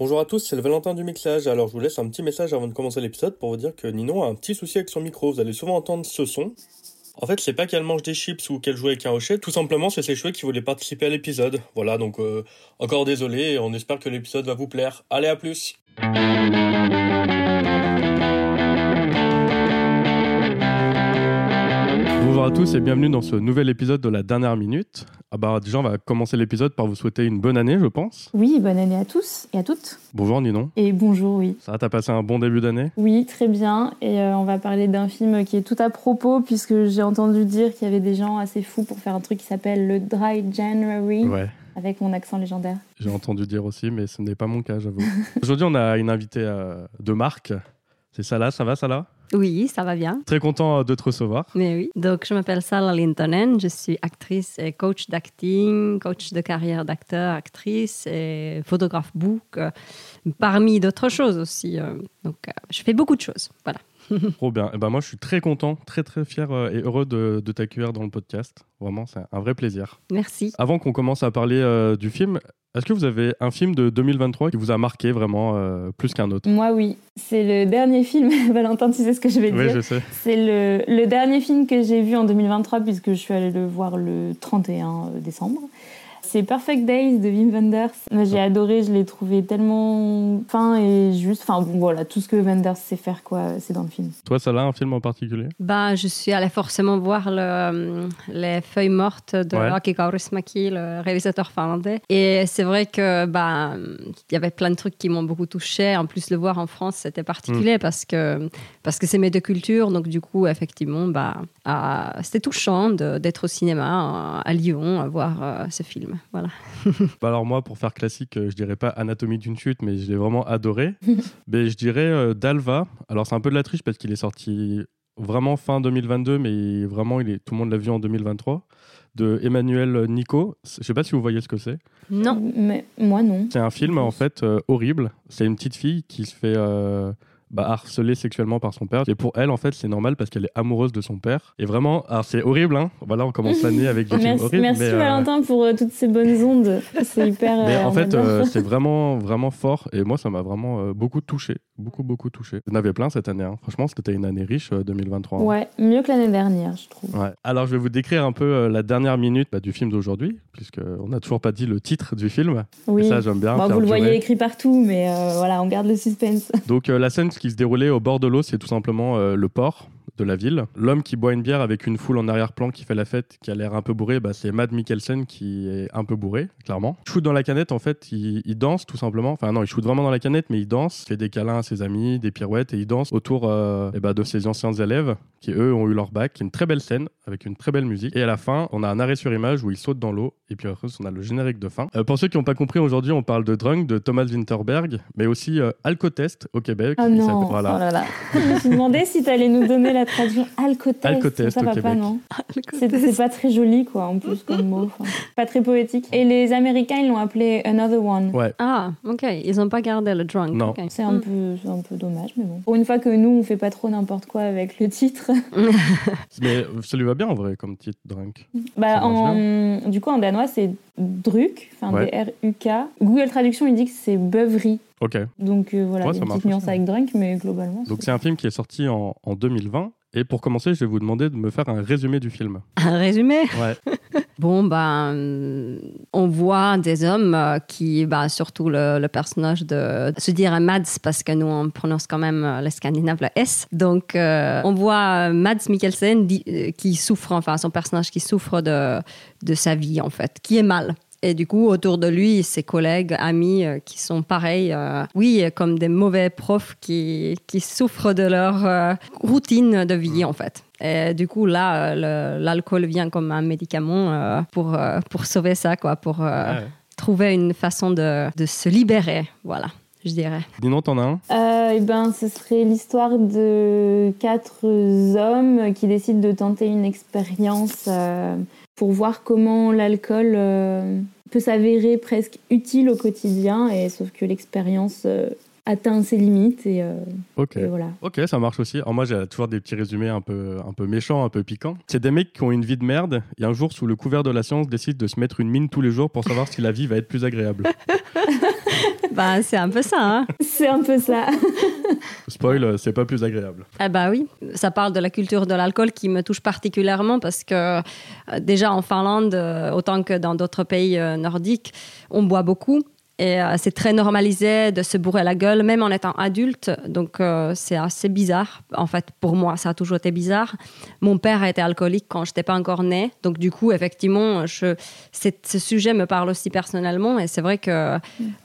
Bonjour à tous, c'est le Valentin du mixage. Alors je vous laisse un petit message avant de commencer l'épisode pour vous dire que Ninon a un petit souci avec son micro. Vous allez souvent entendre ce son. En fait, c'est pas qu'elle mange des chips ou qu'elle joue avec un hochet, tout simplement c'est ses cheveux qui voulaient participer à l'épisode. Voilà, donc euh, encore désolé et on espère que l'épisode va vous plaire. Allez, à plus Bonjour à tous et bienvenue dans ce nouvel épisode de la dernière minute. Ah bah déjà on va commencer l'épisode par vous souhaiter une bonne année je pense. Oui, bonne année à tous et à toutes. Bonjour Ninon. Et bonjour, oui. Ça t'as passé un bon début d'année? Oui, très bien. Et euh, on va parler d'un film qui est tout à propos puisque j'ai entendu dire qu'il y avait des gens assez fous pour faire un truc qui s'appelle le Dry January. Ouais. Avec mon accent légendaire. J'ai entendu dire aussi, mais ce n'est pas mon cas, j'avoue. Aujourd'hui, on a une invitée euh, de marque. C'est Salah, ça va Salah? Oui, ça va bien. Très content euh, de te recevoir. Mais oui. Donc, je m'appelle Salah Lintonen, je suis actrice et coach d'acting, coach de carrière d'acteur, actrice et photographe book, euh, parmi d'autres choses aussi. euh. Donc, euh, je fais beaucoup de choses. Voilà. Trop bien. Et ben moi, je suis très content, très très fier et heureux de, de t'accueillir dans le podcast. Vraiment, c'est un vrai plaisir. Merci. Avant qu'on commence à parler euh, du film, est-ce que vous avez un film de 2023 qui vous a marqué vraiment euh, plus qu'un autre? Moi, oui. C'est le dernier film. Valentin, tu sais ce que je vais Oui, dire. je sais. C'est le, le dernier film que j'ai vu en 2023 puisque je suis allée le voir le 31 décembre. C'est Perfect Days de Wim Wenders. Moi, J'ai adoré, je l'ai trouvé tellement fin et juste. Enfin bon, voilà, tout ce que Wenders sait faire, quoi, c'est dans le film. Toi, Salah, un film en particulier? Bah, je suis allée forcément voir le, euh, les feuilles mortes de Ouais. Aki Kaurismäki, le réalisateur finlandais. Et c'est vrai que bah, il y avait plein de trucs qui m'ont beaucoup touché. En plus, le voir en France, c'était particulier parce que parce que c'est mes deux cultures. Donc du coup, effectivement, bah, ah, c'était touchant d'être au cinéma à Lyon à voir euh, ce film. Voilà. Bah alors moi, pour faire classique, euh, je dirais pas Anatomie d'une chute, mais je l'ai vraiment adoré. mais je dirais euh, Dalva. Alors c'est un peu de la triche parce qu'il est sorti vraiment fin 2022, mais vraiment, il est, tout le monde l'a vu en 2023. De Emmanuel Nico. Je sais pas si vous voyez ce que c'est. Non. Mais moi, non. C'est un film en fait euh, horrible. C'est une petite fille qui se fait euh, bah, harceler sexuellement par son père. Et pour elle, en fait, c'est normal parce qu'elle est amoureuse de son père. Et vraiment, alors c'est horrible. Hein voilà, on commence l'année avec des Merci, horribles. merci mais, euh, Valentin pour euh, toutes ces bonnes ondes. C'est hyper. Mais euh, en on fait, euh, c'est vraiment, vraiment fort. Et moi, ça m'a vraiment euh, beaucoup touché. Beaucoup, beaucoup touché. J'en avais plein cette année. hein. Franchement, c'était une année riche, euh, 2023. hein. Ouais, mieux que l'année dernière, je trouve. Ouais. Alors, je vais vous décrire un peu euh, la dernière minute bah, du film d'aujourd'hui, puisqu'on n'a toujours pas dit le titre du film. Oui. Et ça, j'aime bien. Bon, faire vous le voyez écrit partout, mais euh, voilà, on garde le suspense. Donc euh, la scène qui se déroulait au bord de l'eau, c'est tout simplement euh, le port de la ville. L'homme qui boit une bière avec une foule en arrière-plan qui fait la fête, qui a l'air un peu bourré, bah, c'est Matt Mikkelsen qui est un peu bourré, clairement. Il shoot dans la canette, en fait, il, il danse tout simplement. Enfin non, il shoot vraiment dans la canette, mais il danse, fait des câlins à ses amis, des pirouettes, et il danse autour euh, eh bah, de ses anciens élèves qui, eux, ont eu leur bac. Une très belle scène, avec une très belle musique. Et à la fin, on a un arrêt sur image où il saute dans l'eau, et puis après, on a le générique de fin. Euh, pour ceux qui n'ont pas compris, aujourd'hui, on parle de Drunk, de Thomas Winterberg, mais aussi euh, Alcotest au Québec. Qui non, voilà. oh là là. Je me suis demandé si tu allais nous donner la traduction alcotest. Alcotest ça au va pas, non C'est c'est pas très joli, quoi, en plus, comme mot. Enfin, pas très poétique. Et les Américains, ils l'ont appelé Another One. Ouais. Ah, ok. Ils n'ont pas gardé le drunk. Non. C'est un, Mm. peu, un peu dommage, mais bon. Pour une fois que nous, on fait pas trop n'importe quoi avec le titre. Mais ça lui va bien en vrai comme titre, Drunk. Bah, en, du coup, en danois, c'est Druk, enfin Ouais. D-R-U-K. Google Traduction, il dit que c'est beuverie. Ok. Donc euh, voilà, Ouais, il y ça a une marche petite nuance aussi. avec Drunk, mais globalement. Donc c'est- c'est un film qui est sorti en, en 2020. Et pour commencer, je vais vous demander de me faire un résumé du film. Un résumé Ouais. Bon, ben, on voit des hommes euh, qui, bah, surtout le, le personnage de, se dire Mads, parce que nous, on prononce quand même euh, le scandinave, le S. Donc, euh, on voit Mads Mikkelsen qui souffre, enfin, son personnage qui souffre de, de sa vie, en fait, qui est mal. Et du coup, autour de lui, ses collègues, amis euh, qui sont pareils, euh, oui, comme des mauvais profs qui, qui souffrent de leur euh, routine de vie, en fait. Et du coup, là, l'alcool vient comme un médicament euh, pour, euh, pour sauver ça, quoi, pour euh, Ouais. trouver une façon de, de se libérer, voilà, je dirais. Dis-nous, t'en as un? Euh, eh ben, ce serait l'histoire de quatre hommes qui décident de tenter une expérience euh, pour voir comment l'alcool euh, peut s'avérer presque utile au quotidien, et sauf que l'expérience euh, atteint ses limites et, euh, Ok. et voilà. Ok, ça marche aussi. Alors moi, j'ai toujours des petits résumés un peu, un peu méchants, un peu piquants. C'est des mecs qui ont une vie de merde et un jour, sous le couvert de la science, décident de se mettre une mine tous les jours pour savoir si la vie va être plus agréable. bah, c'est un peu ça. Hein. C'est un peu ça. Spoil, euh, c'est pas plus agréable. Ah bah oui, ça parle de la culture de l'alcool qui me touche particulièrement parce que euh, déjà en Finlande, euh, autant que dans d'autres pays nordiques, on boit beaucoup. Et euh, c'est très normalisé de se bourrer la gueule, même en étant adulte. Donc, euh, c'est assez bizarre. En fait, pour moi, ça a toujours été bizarre. Mon père a été alcoolique quand je n'étais pas encore née. Donc, du coup, effectivement, je, ce sujet me parle aussi personnellement. Et c'est vrai que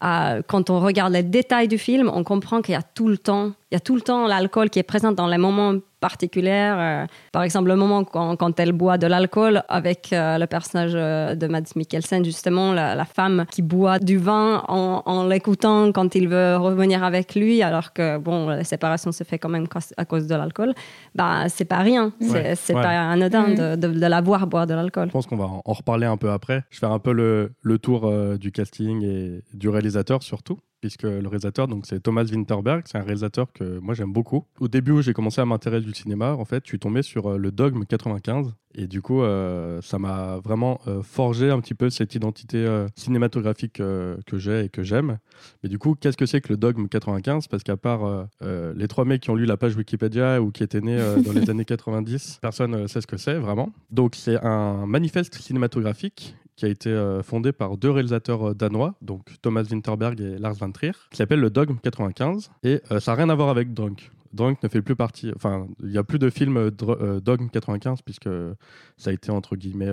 euh, quand on regarde les détails du film, on comprend qu'il y a tout le temps, il y a tout le temps l'alcool qui est présent dans les moments particulière. Euh, par exemple, le moment quand, quand elle boit de l'alcool avec euh, le personnage euh, de Mads Mikkelsen, justement, la, femme qui boit du vin en, l'écoutant quand il veut revenir avec lui, alors que, bon, la séparation se fait quand même à cause de l'alcool, bah, c'est pas rien. C'est pas anodin mm. de, de, la voir boire de l'alcool. Je pense qu'on va en reparler un peu après. Je vais faire un peu le, le tour du casting et du réalisateur surtout puisque le réalisateur, donc c'est Thomas Winterberg, c'est un réalisateur que moi j'aime beaucoup. Au début où j'ai commencé à m'intéresser du cinéma, en fait, je suis tombé sur euh, le Dogme 95 et du coup, euh, ça m'a vraiment euh, forgé un petit peu cette identité cinématographique que j'ai et que j'aime. Mais du coup, qu'est-ce que c'est que le Dogme 95 Parce qu'à part les trois mecs qui ont lu la page Wikipédia ou qui étaient nés dans les années 90, personne ne sait ce que c'est vraiment. Donc c'est un manifeste cinématographique qui a été euh, fondé par deux réalisateurs euh, danois, donc Thomas Winterberg et Lars van Trier, qui s'appelle le Dogme 95. Et euh, ça n'a rien à voir avec Drunk. Drunk ne fait plus partie. Enfin, il n'y a plus de film Dogme 95 puisque ça a été entre guillemets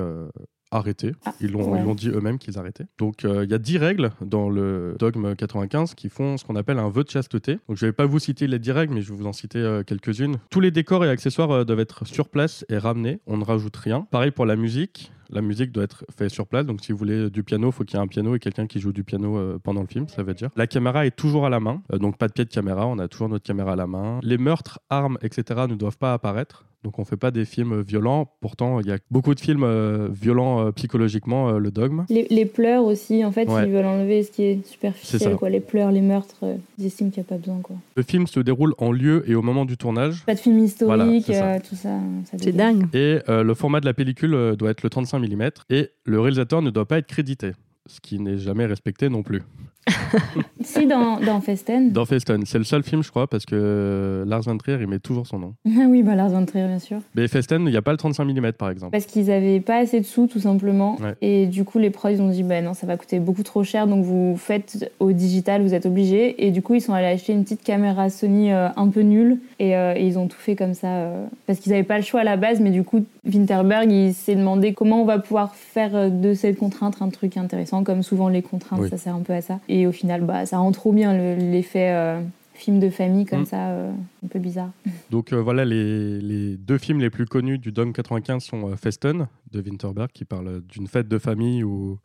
arrêté. Ah, ils l'ont dit eux-mêmes qu'ils arrêtaient. Donc il y a 10 règles dans le dogme 95 qui font ce qu'on appelle un vœu de chasteté. Donc je vais pas vous citer les 10 règles, mais je vais vous en citer quelques-unes. Tous les décors et accessoires doivent être sur place et ramenés. On ne rajoute rien. Pareil pour la musique la musique doit être faite sur place. Donc, si vous voulez du piano, il faut qu'il y ait un piano et quelqu'un qui joue du piano euh, pendant le film, ça veut dire. La caméra est toujours à la main, euh, donc pas de pied de caméra, on a toujours notre caméra à la main. Les meurtres, armes, etc. ne doivent pas apparaître. Donc on fait pas des films violents. Pourtant, il y a beaucoup de films euh, violents euh, psychologiquement, euh, le dogme. Les, pleurs aussi, en fait, ils veulent enlever ce qui est superficiel. Quoi. Les pleurs, les meurtres, ils estiment qu'il n'y a pas besoin. Quoi. Le film se déroule en lieu et au moment du tournage. Pas de film historique, tout ça. c'est dingue. Et le format de la pellicule doit être le 35 mm et le réalisateur ne doit pas être crédité, ce qui n'est jamais respecté non plus. si, dans, dans Festen. Dans Festen. C'est le seul film, je crois, parce que Lars von Trier, il met toujours son nom. oui, bah Lars von Trier, bien sûr. Mais Festen, il n'y a pas le 35 mm, par exemple. Parce qu'ils n'avaient pas assez de sous, tout simplement. Et du coup, les pros, ils ont dit, bah non, ça va coûter beaucoup trop cher, donc vous faites au digital, vous êtes obligés. Et du coup, ils sont allés acheter une petite caméra Sony euh, un peu nulle. Et, euh, et, ils ont tout fait comme ça. Euh, parce qu'ils n'avaient pas le choix à la base, mais du coup, Winterberg, il s'est demandé comment on va pouvoir faire de cette contrainte un truc intéressant. Comme souvent, les contraintes, ça sert un peu à ça. Et au final, bah, ça rend trop bien l'effet euh, film de famille comme mm. ça, euh, un peu bizarre. Donc euh, voilà, les, les, deux films les plus connus du Dom 95 sont Festen de Winterberg, qui parle d'une fête de famille où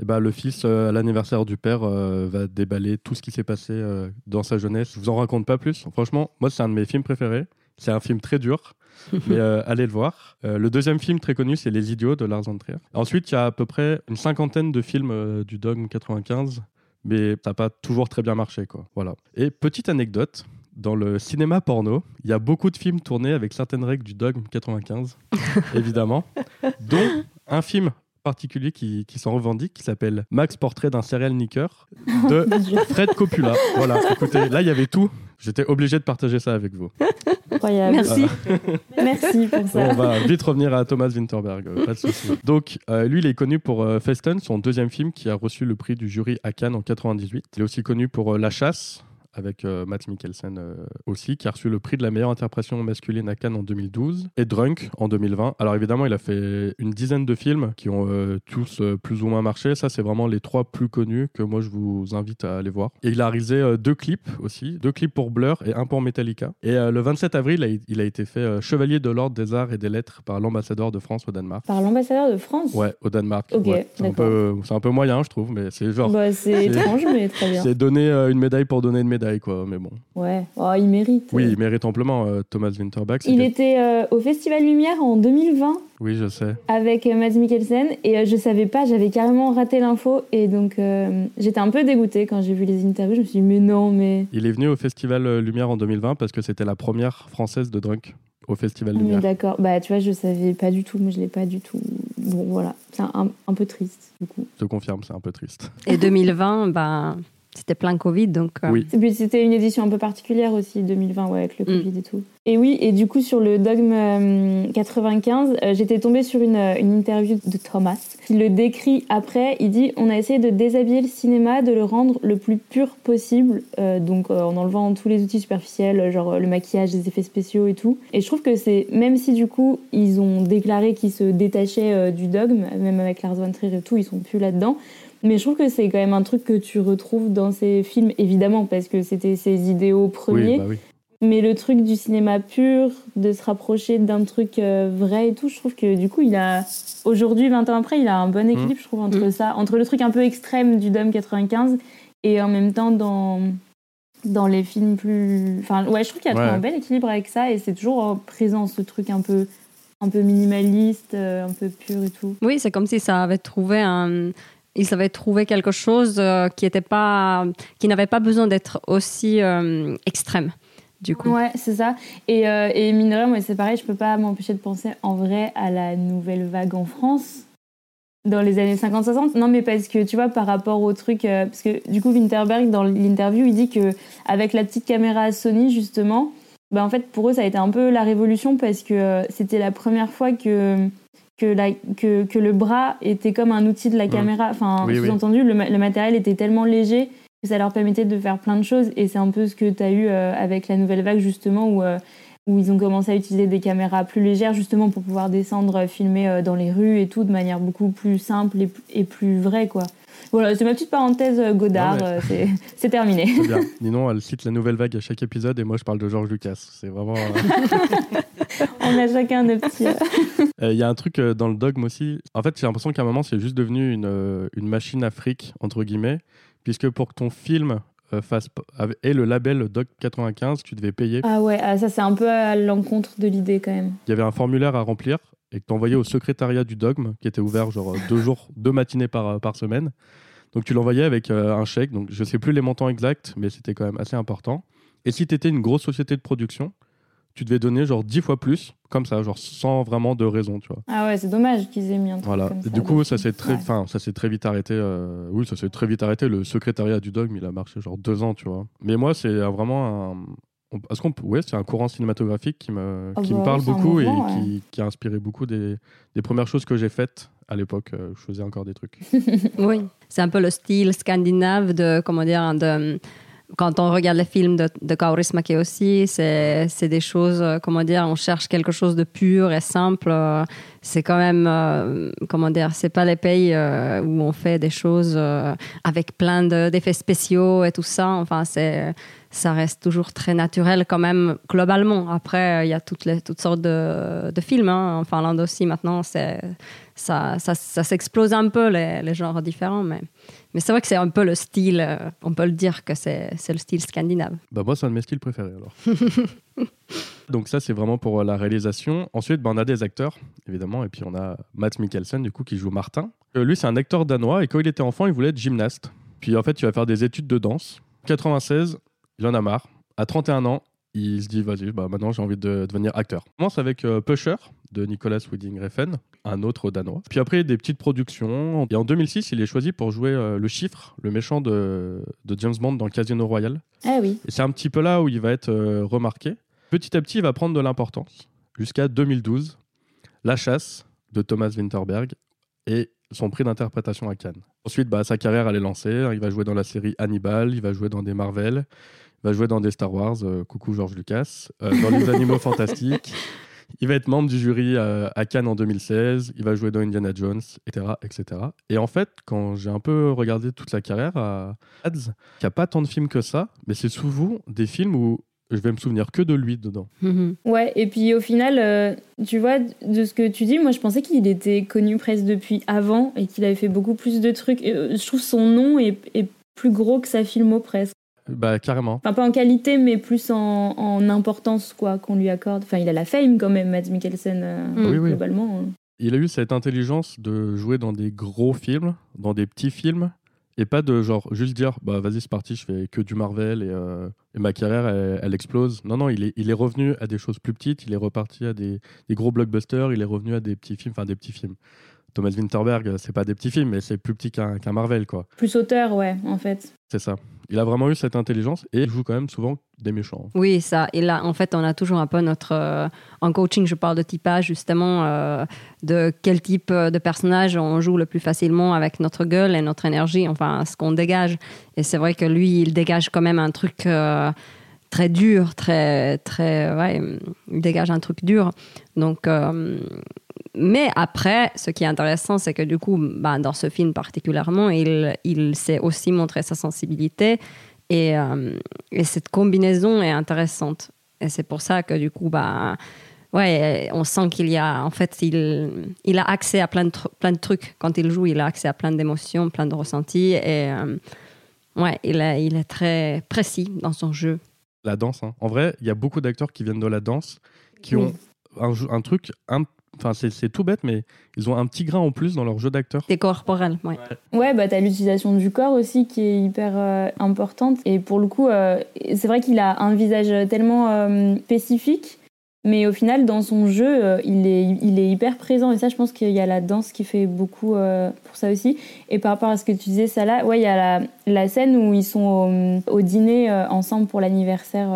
eh ben, le fils, à l'anniversaire du père, va déballer tout ce qui s'est passé dans sa jeunesse. Je vous en raconte pas plus. Franchement, moi, c'est un de mes films préférés. C'est un film très dur. mais allez le voir. le deuxième film très connu, c'est Les Idiots de Lars von Trier. Ensuite, il y a à peu près une cinquantaine de films du Dogme 95 mais ça n'a pas toujours très bien marché. Quoi. Voilà. Et petite anecdote, dans le cinéma porno, il y a beaucoup de films tournés avec certaines règles du dogme 95, évidemment, dont un film particulier qui, qui s'en revendique, qui s'appelle Max Portrait d'un serial nicker de Fred Coppola. Voilà, écoutez, là il y avait tout. J'étais obligé de partager ça avec vous. Incroyable. Merci. Merci pour ça. on va vite revenir à Thomas Winterberg, euh, pas de souci. Donc, euh, lui, il est connu pour euh, Festen, son deuxième film qui a reçu le prix du jury à Cannes en 98. Il est aussi connu pour La Chasse, avec euh, Matt Mikkelsen euh, aussi, qui a reçu le prix de la meilleure interprétation masculine à Cannes en 2012, et Drunk en 2020. Alors évidemment, il a fait une dizaine de films qui ont euh, tous plus ou moins marché. Ça, c'est vraiment les trois plus connus que moi, je vous invite à aller voir. Et il a réalisé deux clips aussi, deux clips pour Blur et un pour Metallica. Et le 27 avril, il a été fait chevalier de l'ordre des arts et des lettres par l'ambassadeur de France au Danemark. Par l'ambassadeur de France? Ouais, au Danemark. Ok, c'est un, peu, un peu moyen, je trouve, mais c'est genre... Bah, c'est étrange, mais très bien. C'est donner une médaille pour donner une médaille quoi. Mais bon. Ouais, oh, il mérite. Oui, il mérite amplement, euh, Thomas Winterberg. Il était euh, au Festival Lumière en 2020. Oui, je sais. Avec euh, Mads Mikkelsen. Et je savais pas, j'avais carrément raté l'info. Et donc, j'étais un peu dégoûtée quand j'ai vu les interviews. Je me suis dit, mais non, mais. Il est venu au Festival Lumière en 2020 parce que c'était la première française de Drunk au Festival Lumière. D'accord, bah tu vois, je savais pas du tout, mais je l'ai pas du tout. Bon, voilà, c'est un, un, peu triste du coup. Je te confirme, c'est un peu triste. Et 2020, bah c'était plein Covid, donc. euh, Oui. C'était une édition un peu particulière aussi, 2020, ouais, avec le Mm. Covid et tout. Et oui, et du coup, sur le dogme euh, 95, euh, j'étais tombée sur une, euh, une interview de Thomas qui le décrit après. Il dit On a essayé de déshabiller le cinéma, de le rendre le plus pur possible, euh, donc euh, en enlevant tous les outils superficiels, genre euh, le maquillage, les effets spéciaux et tout. Et je trouve que c'est, même si du coup, ils ont déclaré qu'ils se détachaient euh, du dogme, même avec Lars von Trier et tout, ils sont plus là-dedans. Mais je trouve que c'est quand même un truc que tu retrouves dans ces films, évidemment, parce que c'était ses idéaux premiers. Oui, bah oui. Mais le truc du cinéma pur, de se rapprocher d'un truc euh, vrai et tout, je trouve que du coup, il a. Aujourd'hui, 20 ans après, il a un bon équilibre, je trouve, entre Mm. ça, entre le truc un peu extrême du Dome 95 et en même temps dans. Dans les films plus. Enfin, ouais, je trouve qu'il y a Ouais. trouvé un bel équilibre avec ça et c'est toujours euh, présent ce truc un peu, un peu minimaliste, euh, un peu pur et tout. Oui, c'est comme si ça avait trouvé un. Ils avaient trouvé quelque chose euh, qui n'avait pas besoin d'être aussi euh, extrême. Du coup. Ouais, c'est ça. Et, euh, et mine de rien, moi, c'est pareil, je peux pas m'empêcher de penser en vrai à la nouvelle vague en France dans les années 50-60. Non, mais parce que tu vois, par rapport au truc. parce que du coup, Winterberg, dans l'interview, il dit que avec la petite caméra Sony, justement, bah, en fait, pour eux, ça a été un peu la révolution parce que c'était la première fois que. Que, la, que, que le bras était comme un outil de la Mm. caméra. Enfin, Oui, oui. sous-entendu, le, ma- le matériel était tellement léger que ça leur permettait de faire plein de choses. Et c'est un peu ce que tu as eu euh, avec la nouvelle vague, justement, où, euh, où ils ont commencé à utiliser des caméras plus légères, justement, pour pouvoir descendre, filmer euh, dans les rues et tout, de manière beaucoup plus simple et, et plus vraie, quoi. Voilà, c'est ma petite parenthèse euh, Godard, mais- euh, c'est- terminé. Bien. Ninon, elle cite la nouvelle vague à chaque épisode et moi, je parle de George Lucas. C'est vraiment. euh, On a chacun nos petits... Il y a un truc dans le dogme aussi. En fait, j'ai l'impression qu'à un moment, c'est juste devenu une, une machine fric, entre guillemets, puisque pour que ton film ave- ait le label Dog 95, tu devais payer. Ah ouais, ah, ça c'est un peu à l'encontre de l'idée, quand même. Il y avait un formulaire à remplir et que tu envoyais au secrétariat du dogme, qui était ouvert genre euh, deux jours, deux matinées par, euh, par semaine. Donc tu l'envoyais avec euh, un chèque. Donc je sais plus les montants exacts, mais c'était quand même assez important. Et si tu étais une grosse société de production, tu devais donner genre dix fois plus, comme ça, genre sans vraiment de raison, tu vois. Ah ouais, c'est dommage qu'ils aient mis un truc Voilà. comme Et ça. du coup, ça s'est très, Ouais. enfin, ça s'est très vite arrêté. euh, Oui, ça s'est très vite arrêté. Le secrétariat du dogme, il a marché genre deux ans, tu vois. Mais moi, c'est vraiment un. Est-ce qu'on ouais, c'est un courant cinématographique qui me, qui me bah parle beaucoup mouvement, et qui, qui a inspiré beaucoup des, des premières choses que j'ai faites à l'époque. euh, je faisais encore des trucs. Oui, c'est un peu le style scandinave de, comment dire, de, quand on regarde les films de, de Kaurismäki aussi, c'est c'est des choses, euh, comment dire, on cherche quelque chose de pur et simple. C'est quand même, euh, comment dire, c'est pas les pays euh, où on fait des choses euh, avec plein de- d'effets spéciaux et tout ça. Enfin, c'est ça reste toujours très naturel quand même globalement. Après, il y a toutes, les, toutes sortes de, de films. hein. En Finlande aussi, maintenant, c'est ça, ça, ça s'explose un peu les, les genres différents. Mais, mais c'est vrai que c'est un peu le style, on peut le dire que c'est c'est le style scandinave. Bah moi, c'est un de mes styles préférés alors. Donc ça, c'est vraiment pour euh, la réalisation. Ensuite, bah, on a des acteurs, évidemment, et puis on a Matt Mikkelsen, du coup, qui joue Martin. Euh, lui, c'est un acteur danois, et quand il était enfant, il voulait être gymnaste. Puis en fait, il va faire des études de danse. 96, il en a marre. À 31 ans, il se dit, vas-y, bah, maintenant j'ai envie de devenir acteur. Il commence avec euh, Pusher, de Nicolas Winding Refn, un autre danois. Puis après, des petites productions. Et en 2006, il est choisi pour jouer euh, le chiffre, le méchant de, de James Bond dans Casino Royale. Ah oui. Et c'est un petit peu là où il va être euh, remarqué. Petit à petit, il va prendre de l'importance. Jusqu'à 2012, La chasse de Thomas Winterberg et son prix d'interprétation à Cannes. Ensuite, bah, sa carrière, elle est lancée. Il va jouer dans la série Hannibal, il va jouer dans des Marvel, il va jouer dans des Star Wars, euh, coucou George Lucas, euh, dans les Animaux Fantastiques. Il va être membre du jury euh, à Cannes en 2016, il va jouer dans Indiana Jones, etc. etc. Et en fait, quand j'ai un peu regardé toute sa carrière à Ads, il n'y a pas tant de films que ça, mais c'est souvent des films où je vais me souvenir que de lui dedans. Mhm. Ouais, et puis au final, euh, tu vois, de ce que tu dis, moi je pensais qu'il était connu presque depuis avant et qu'il avait fait beaucoup plus de trucs. Et, euh, je trouve son nom est, est plus gros que sa filmo presque. Bah, carrément. Enfin, pas en qualité, mais plus en, en importance quoi qu'on lui accorde. Enfin, il a la fame quand même, Mads Mikkelsen, euh, Mm. Oui, oui. globalement. Il a eu cette intelligence de jouer dans des gros films, dans des petits films, et pas de genre juste dire bah vas-y c'est parti, je fais que du Marvel et, euh, et ma carrière elle, explose. Non non, il est, il est revenu à des choses plus petites, il est reparti à des, des gros blockbusters, il est revenu à des petits films, enfin des petits films, Thomas Winterberg, c'est pas des petits films, mais c'est plus petit qu'un Marvel, quoi. Plus auteur, ouais, en fait. C'est ça. Il a vraiment eu cette intelligence et il joue quand même souvent des méchants. Oui, ça. Et là, en fait, on a toujours un peu notre. euh, en coaching, je parle de typage, justement, euh, de quel type euh, de personnage on joue le plus facilement avec notre gueule et notre énergie, enfin, ce qu'on dégage. Et c'est vrai que lui, il dégage quand même un truc euh, très dur, très. très ouais, il dégage un truc dur. Donc. euh, mais après, ce qui est intéressant, c'est que du coup, bah, dans ce film particulièrement, il, il sait aussi montrer sa sensibilité et, euh, et cette combinaison est intéressante. Et c'est pour ça que du coup, bah, ouais, on sent qu'il y a, en fait, il, il a accès à plein de, plein de trucs. Quand il joue, il a accès à plein d'émotions, plein de ressentis. Et euh, ouais, il, est- il est très précis dans son jeu. La danse, hein. en vrai, il y a beaucoup d'acteurs qui viennent de la danse, qui Oui. ont un truc, un- enfin c'est c'est tout bête, mais ils ont un petit grain en plus dans leur jeu d'acteur. C'est corporel, ouais. Ouais, bah t'as l'utilisation du corps aussi qui est hyper euh, importante. Et pour le coup, euh, c'est vrai qu'il a un visage tellement euh, spécifique, mais au final, dans son jeu, euh, il, est, il est hyper présent. Et ça, je pense qu'il y a la danse qui fait beaucoup euh, pour ça aussi. Et par rapport à ce que tu disais, ça là, ouais, il y a la, la scène où ils sont au, au dîner euh, ensemble pour l'anniversaire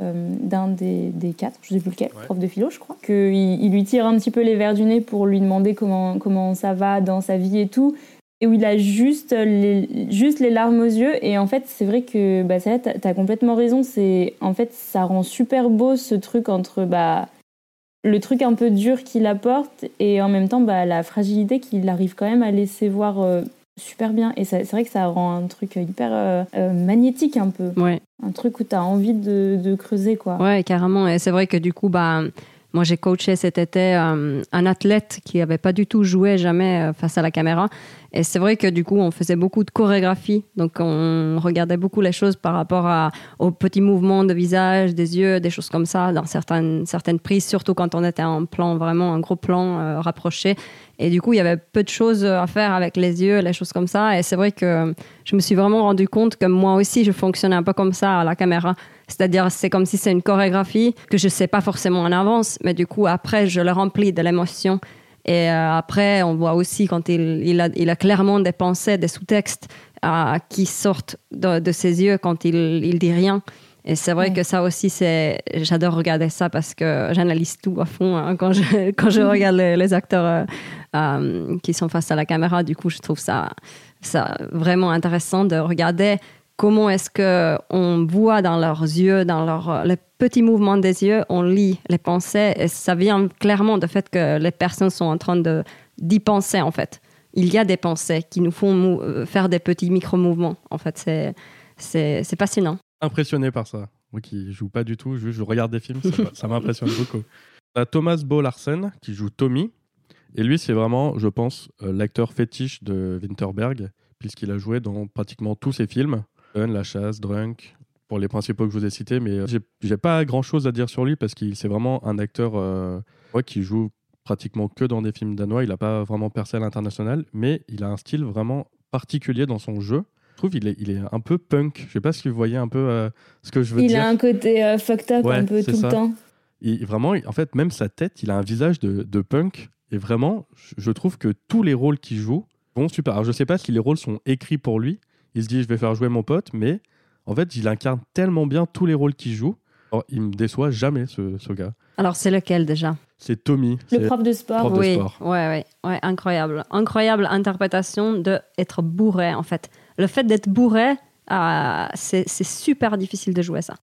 d'un des, des quatre, je sais plus lequel, Ouais. prof de philo, je crois. Qu'il il lui tire un petit peu les verres du nez pour lui demander comment, comment ça va dans sa vie et tout et où il a juste les, juste les larmes aux yeux. Et en fait, c'est vrai que bah, ça, t'as as complètement raison. C'est en fait, ça rend super beau ce truc entre bah, le truc un peu dur qu'il apporte et en même temps bah, la fragilité qu'il arrive quand même à laisser voir euh, super bien. Et c'est vrai que ça rend un truc hyper euh, euh, magnétique un peu. Ouais. Un truc où tu as envie de, de creuser, quoi. Ouais, carrément. Et c'est vrai que du coup, bah, moi, j'ai coaché cet été euh, un athlète qui n'avait pas du tout joué jamais euh, face à la caméra. Et c'est vrai que du coup, on faisait beaucoup de chorégraphie. Donc, on regardait beaucoup les choses par rapport aux petits mouvements de visage, des yeux, des choses comme ça, dans certaines, certaines prises, surtout quand on était en plan, vraiment un gros plan euh, rapproché. Et du coup, il y avait peu de choses à faire avec les yeux, les choses comme ça. Et c'est vrai que je me suis vraiment rendu compte que moi aussi, je fonctionnais un peu comme ça à la caméra. C'est-à-dire, c'est comme si c'est une chorégraphie que je sais pas forcément en avance, mais du coup, après, je le remplis de l'émotion. Et euh, après, on voit aussi quand il, il, a, il a clairement des pensées, des sous-textes euh, qui sortent de, de ses yeux quand il, il dit rien. Et c'est vrai Ouais. que ça aussi, c'est, j'adore regarder ça parce que j'analyse tout à fond hein, quand je, quand je regarde les, les acteurs euh, euh, qui sont face à la caméra. Du coup, je trouve ça, ça vraiment intéressant de regarder comment est-ce que on voit dans leurs yeux, dans leurs les petits mouvements des yeux, on lit les pensées et ça vient clairement du fait que les personnes sont en train de d'y penser en fait. Il y a des pensées qui nous font euh, faire des petits micro-mouvements. En fait, c'est c'est fascinant. Impressionné par ça. Moi qui joue pas du tout, juste je regarde des films, ça, m'impressionne beaucoup. On a Thomas Bo Larsen qui joue Tommy. Et lui, c'est vraiment, je pense, euh, l'acteur fétiche de Winterberg, puisqu'il a joué dans pratiquement tous ses films. Gun, La Chasse, Drunk, pour les principaux que je vous ai cités. Mais euh, j'ai- pas grand chose à dire sur lui parce qu'il c'est vraiment un acteur euh, ouais, qui joue pratiquement que dans des films danois. Il n'a pas vraiment percé à l'international, mais il a un style vraiment particulier dans son jeu. Je trouve il est, il est un peu punk. Je sais pas si vous voyez un peu euh, ce que je veux Il dire. a un côté euh, fucked up Ouais, un peu tout ça. le temps. Il- vraiment, il- en fait, même sa tête, il a un visage de, de punk. Et vraiment, je- je trouve que tous les rôles qu'il joue vont super. Alors, je sais pas si les rôles sont écrits pour lui. Il se dit, je vais faire jouer mon pote, mais en fait, il incarne tellement bien tous les rôles qu'il joue. Alors, il me déçoit jamais, ce, ce gars. Alors, c'est lequel déjà C'est Tommy. Le prof de sport. prof de oui, sport. ouais, ouais, ouais, incroyable. Incroyable interprétation de être bourré, en fait. Le fait d'être bourré, euh, c'est c'est super difficile de jouer ça.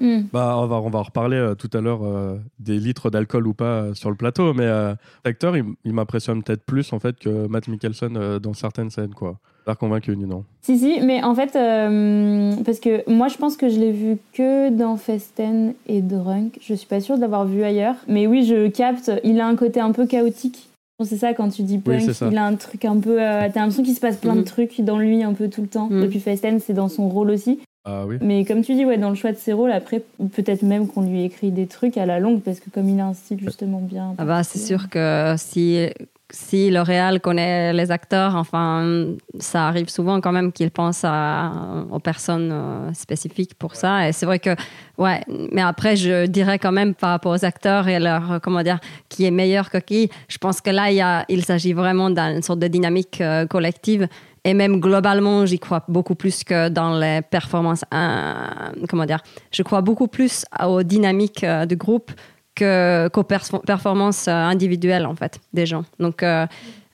Hmm. Bah, on va, on va en reparler euh, tout à l'heure euh, des litres d'alcool ou pas euh, sur le plateau, mais euh, l'acteur, il, il m'impressionne peut-être plus en fait que Matt Mikkelsen euh, dans certaines scènes, quoi. L'air convaincu, non Si, si, mais en fait, euh, parce que moi je pense que je l'ai vu que dans Festen et Drunk. Je suis pas sûre d'avoir vu ailleurs. Mais oui, je capte, il a un côté un peu chaotique. Je pense que C'est ça quand tu dis punk, il a un truc un peu. euh, T'as l'impression qu'il se passe plein de Mhm. trucs dans lui un peu tout le temps. Mhm. Depuis Festen, c'est dans son rôle aussi. Ah oui. Mais comme tu dis, ouais, dans le choix de ses rôles, après, peut-être même qu'on lui écrit des trucs à la longue, parce que comme il a un style justement bien. Ah bah, c'est sûr que si si le réal connaît les acteurs, enfin, ça arrive souvent quand même qu'ils pensent à, aux personnes euh, spécifiques pour ça. Et c'est vrai que, ouais, mais après, je dirais quand même par rapport aux acteurs et leur, comment dire, qui est meilleur que qui, je pense que là, il, y a, il s'agit vraiment d'une sorte de dynamique euh, collective. Et même globalement, j'y crois beaucoup plus que dans les performances. Euh, comment dire Je crois beaucoup plus aux dynamiques du groupe qu'aux performances euh, individuelles, en fait, des gens. Donc, euh,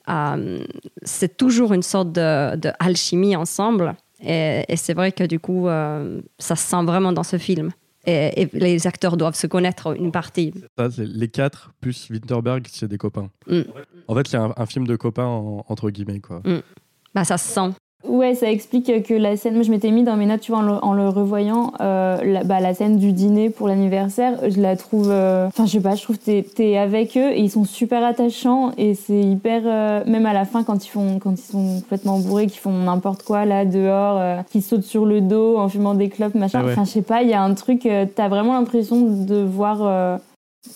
euh, c'est toujours une sorte de, de alchimie ensemble. Et, c'est vrai que du coup, ça se sent vraiment dans ce film. Et, les acteurs doivent se connaître une partie. Ça, les quatre plus Winterberg, c'est des copains. Mm. En fait, c'est un, film de copains entre guillemets. Quoi. Mm. Bah, ça se sent. Ouais, ça explique que la scène, moi je m'étais mis dans mes notes, tu vois, en le, revoyant, euh, la, bah, la, scène du dîner pour l'anniversaire, je la trouve, euh, enfin je sais pas, je trouve que t'es es avec eux et ils sont super attachants et c'est hyper, euh, même à la fin quand ils font, quand ils sont complètement bourrés, qu'ils font n'importe quoi là dehors, qui sautent sur le dos en fumant des clopes, machin, ah enfin je sais pas, il y a un truc, t'as vraiment l'impression de voir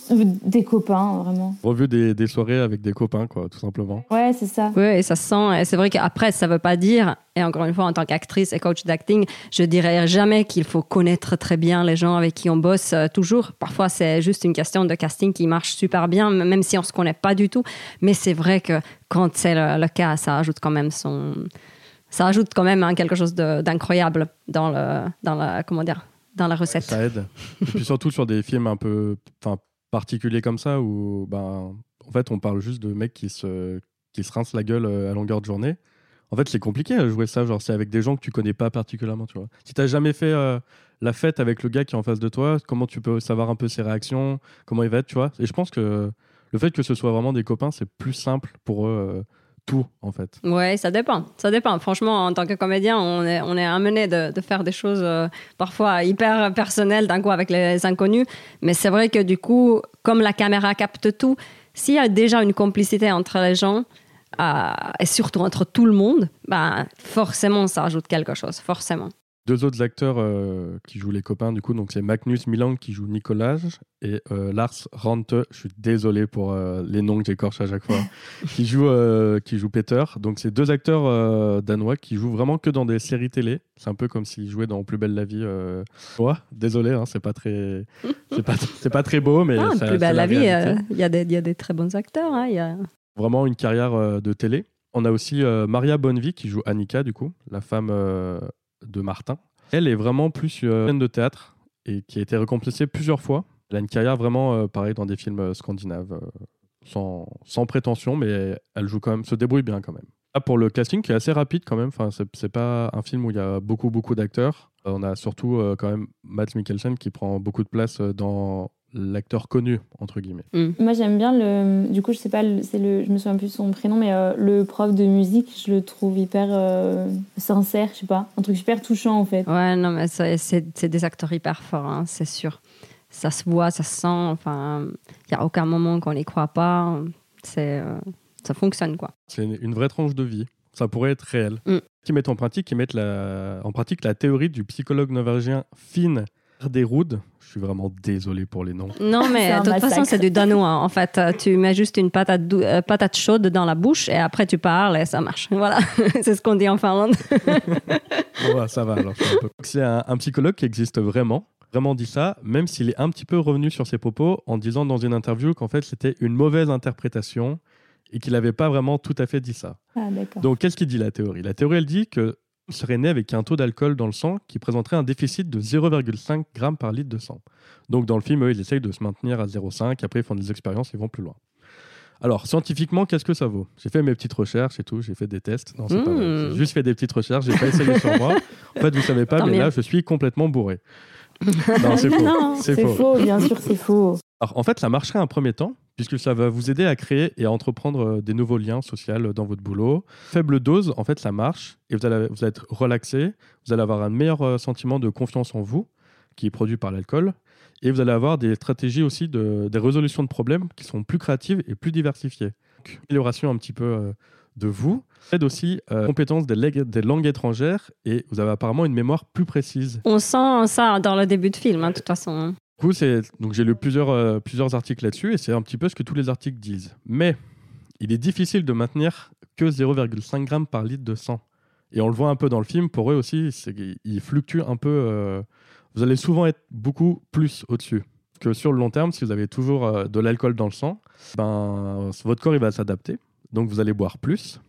des copains, vraiment. Revu des, des, soirées avec des copains, quoi, tout simplement. Ouais, c'est ça. Oui, et ça se sent. Et c'est vrai qu'après, ça veut pas dire, et encore une fois, en tant qu'actrice et coach d'acting, je dirais jamais qu'il faut connaître très bien les gens avec qui on bosse euh, toujours. Parfois, c'est juste une question de casting qui marche super bien, même si on se connaît pas du tout. Mais c'est vrai que quand c'est le, cas, ça ajoute quand même son. Ça ajoute quand même hein, quelque chose d'incroyable dans le, dans la, comment dire, dans la recette. Ça aide. Et puis surtout sur des films un peu, enfin, particulier comme ça où ben, en fait on parle juste de mecs qui se, qui se rincent la gueule euh, à longueur de journée. En fait, c'est compliqué à jouer ça, genre c'est avec des gens que tu connais pas particulièrement, tu vois. Si t'as jamais fait euh, la fête avec le gars qui est en face de toi, comment tu peux savoir un peu ses réactions, comment il va être, tu vois? Et je pense que le fait que ce soit vraiment des copains, c'est plus simple pour eux euh, tout, en fait. Ouais, ça dépend. Ça dépend. Franchement, en tant que comédien, on est, on est amené de, de faire des choses euh, parfois hyper personnelles d'un coup avec les inconnus. Mais c'est vrai que du coup, comme la caméra capte tout, s'il y a déjà une complicité entre les gens, euh, et surtout entre tout le monde, bah, forcément, ça ajoute quelque chose. Forcément deux autres acteurs euh, qui jouent les copains, du coup, donc c'est Magnus Milan qui joue Nicolas et euh, Lars Rante, je suis désolé pour euh, les noms que j'écorche à chaque fois, qui, joue, qui joue Peter. Donc c'est deux acteurs danois qui jouent vraiment que dans des séries télé. C'est un peu comme s'ils jouaient dans Plus belle la vie. Ouais, désolé, hein, c'est pas très, c'est pas, pas très beau, mais ah, Plus belle la, vie, il y, a des, y a des très bons acteurs. Hein, y a... Vraiment une carrière de télé. On a aussi Maria Bonnevie qui joue Annika, du coup, la femme de Martin. Elle est vraiment plus une de théâtre et qui a été récompensée plusieurs fois. Elle a une carrière vraiment euh, pareil dans des films euh, scandinaves, euh, sans, sans, prétention, mais elle joue quand même, se débrouille bien quand même. Là, pour le casting qui est assez rapide quand même, enfin, c'est pas un film où il y a beaucoup beaucoup d'acteurs. On a surtout quand même Matt Mikkelsen qui prend beaucoup de place dans l'acteur connu entre guillemets. Mm. Moi j'aime bien le du coup je sais pas c'est le je me souviens plus de son prénom mais euh, le prof de musique je le trouve hyper euh, sincère je sais pas un truc super touchant en fait. Ouais non mais c'est des acteurs hyper forts hein, c'est sûr ça se voit ça se sent enfin il y a aucun moment qu'on n'y croit pas c'est euh, ça fonctionne quoi. C'est une vraie tranche de vie ça pourrait être réel. Mm. Qui mettent en pratique qui mettent la en pratique la théorie du psychologue norvégien Finn Derud je suis vraiment désolé pour les noms. Non, mais de toute façon, c'est du danois. En fait, tu mets juste une patate, euh, patate chaude dans la bouche et après tu parles et ça marche. Voilà, c'est ce qu'on dit en Finlande. ça va alors. C'est un, un, psychologue qui existe vraiment, vraiment dit ça, même s'il est un petit peu revenu sur ses propos en disant dans une interview qu'en fait c'était une mauvaise interprétation et qu'il n'avait pas vraiment tout à fait dit ça. Ah, Donc qu'est-ce qu'il dit la théorie? La théorie, elle dit que serait né avec un taux d'alcool dans le sang qui présenterait un déficit de 0,5 g par litre de sang. Donc dans le film, eux, ils essayent de se maintenir à 0,5, après ils font des expériences, ils vont plus loin. Alors, scientifiquement, qu'est-ce que ça vaut? J'ai fait mes petites recherches et tout, j'ai fait des tests. Non, c'est pas vrai. J'ai mmh. juste fait des petites recherches, j'ai pas essayé sur moi. En fait, vous savez pas, mais là, je suis complètement bourré. non, c'est faux. C'est faux. faux, bien sûr, c'est faux. Alors, en fait, ça marcherait un premier temps, puisque ça va vous aider à créer et à entreprendre euh, des nouveaux liens sociaux dans votre boulot. Faible dose, en fait, ça marche et vous allez, vous être relaxé, vous allez avoir un meilleur euh, sentiment de confiance en vous, qui est produit par l'alcool, et vous allez avoir des stratégies aussi de des résolutions de problèmes qui sont plus créatives et plus diversifiées. Donc, amélioration un petit peu euh, de vous, aide aussi euh, compétence des, langues étrangères et vous avez apparemment une mémoire plus précise. On sent ça dans le début de film, hein, de toute façon. Coup, donc j'ai lu plusieurs, plusieurs articles là-dessus et c'est un petit peu ce que tous les articles disent. Mais il est difficile de maintenir que 0,5 g par litre de sang. Et on le voit un peu dans le film, pour eux aussi, il fluctue un peu. Euh, vous allez souvent être beaucoup plus au-dessus. Que sur le long terme, si vous avez toujours euh, de l'alcool dans le sang, ben, votre corps il va s'adapter. Donc vous allez boire plus.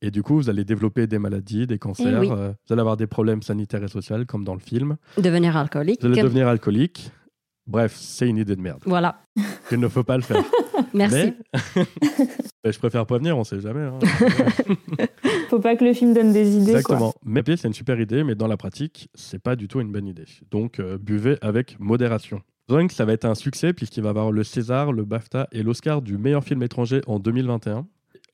Et du coup, vous allez développer des maladies, des cancers. Eh euh, vous allez avoir des problèmes sanitaires et sociaux, comme dans le film. Devenir alcoolique. Vous allez devenir alcoolique. Bref, c'est une idée de merde. Voilà. Il ne faut pas le faire. Merci. Mais... je préfère prévenir, on sait jamais. Hein. faut pas que le film donne des idées. Exactement. Mais c'est une super idée, mais dans la pratique, c'est pas du tout une bonne idée. Donc, euh, buvez avec modération. Donc, ça va être un succès puisqu'il va avoir le César, le BAFTA et l'Oscar du meilleur film étranger en 2021.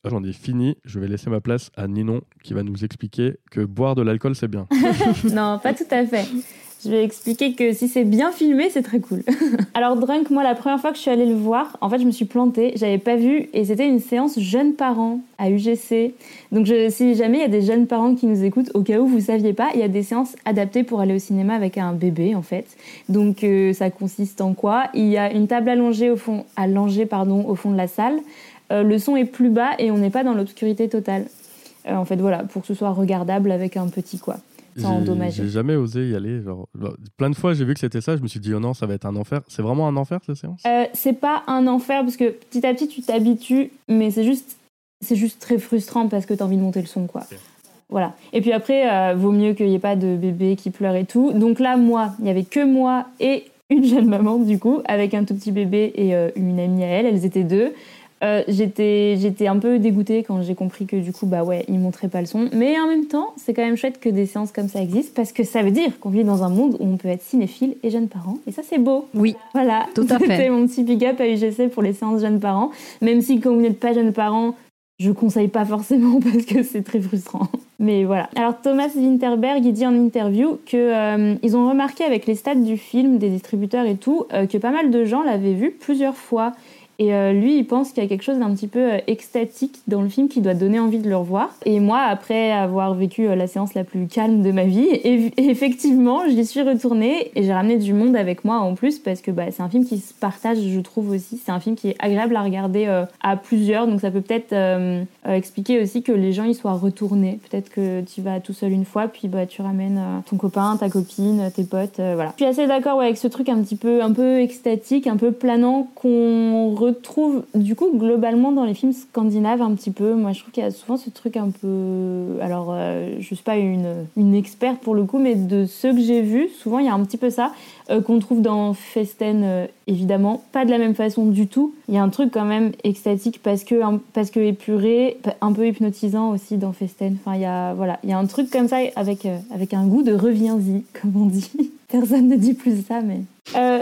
J'en ai fini. Je vais laisser ma place à Ninon qui va nous expliquer que boire de l'alcool, c'est bien. non, pas tout à fait. Je vais expliquer que si c'est bien filmé, c'est très cool. Alors Drunk, moi la première fois que je suis allée le voir, en fait je me suis plantée, j'avais pas vu et c'était une séance jeunes parents à UGC. Donc si jamais il y a des jeunes parents qui nous écoutent, au cas où vous saviez pas, il y a des séances adaptées pour aller au cinéma avec un bébé en fait. Donc euh, ça consiste en quoi? Il y a une table allongée au fond, allongée pardon, au fond de la salle. Euh, le son est plus bas et on n'est pas dans l'obscurité totale. Euh, en fait voilà, pour que ce soit regardable avec un petit quoi. J'ai jamais osé y aller. Genre, plein de fois, j'ai vu que c'était ça. Je me suis dit, oh non, ça va être un enfer. C'est vraiment un enfer, cette séance? Euh, C'est pas un enfer parce que petit à petit, tu t'habitues, mais c'est juste, c'est juste très frustrant parce que tu as envie de monter le son, quoi. Voilà. Et puis après, euh, vaut mieux qu'il n'y ait pas de bébé qui pleure et tout. Donc là, moi, il n'y avait que moi et une jeune maman, du coup, avec un tout petit bébé et euh, une amie à elle. Elles étaient deux. Euh, j'étais j'étais un peu dégoûtée quand j'ai compris que du coup bah ouais ils montraient pas le son. Mais en même temps c'est quand même chouette que des séances comme ça existent parce que ça veut dire qu'on vit dans un monde où on peut être cinéphile et jeune parent. Et ça c'est beau. Oui. Voilà. Tout à fait. c'était mon petit big up à UGC pour les séances jeunes parents. Même si quand vous n'êtes pas jeune parent je conseille pas forcément parce que c'est très frustrant. Mais voilà. Alors Thomas Winterberg, il dit en interview que euh, ils ont remarqué avec les stats du film, des distributeurs et tout, euh, que pas mal de gens l'avaient vu plusieurs fois et euh, lui, il pense qu'il y a quelque chose d'un petit peu euh, extatique dans le film qui doit donner envie de le revoir. Et moi, après avoir vécu euh, la séance la plus calme de ma vie, effectivement, j'y suis retournée et j'ai ramené du monde avec moi en plus parce que bah, c'est un film qui se partage, je trouve aussi. C'est un film qui est agréable à regarder à plusieurs, donc ça peut peut-être expliquer aussi que les gens y soient retournés. Peut-être que tu vas tout seul une fois, puis bah, tu ramènes ton copain, ta copine, tes potes, voilà. Je suis assez d'accord avec ce truc un petit peu, un peu extatique, un peu planant qu'on retrouve du coup globalement dans les films scandinaves un petit peu. Moi je trouve qu'il y a souvent ce truc un peu. Alors euh, je suis pas une, experte pour le coup, mais de ceux que j'ai vus, souvent il y a un petit peu ça. Euh, qu'on trouve dans Festen, euh, évidemment. Pas de la même façon du tout. Il y a un truc quand même extatique parce que, parce que épuré, un peu hypnotisant aussi dans Festen. Enfin, il y a, voilà, il y a un truc comme ça avec, euh, avec un goût de reviens-y, comme on dit. Personne ne dit plus ça, mais.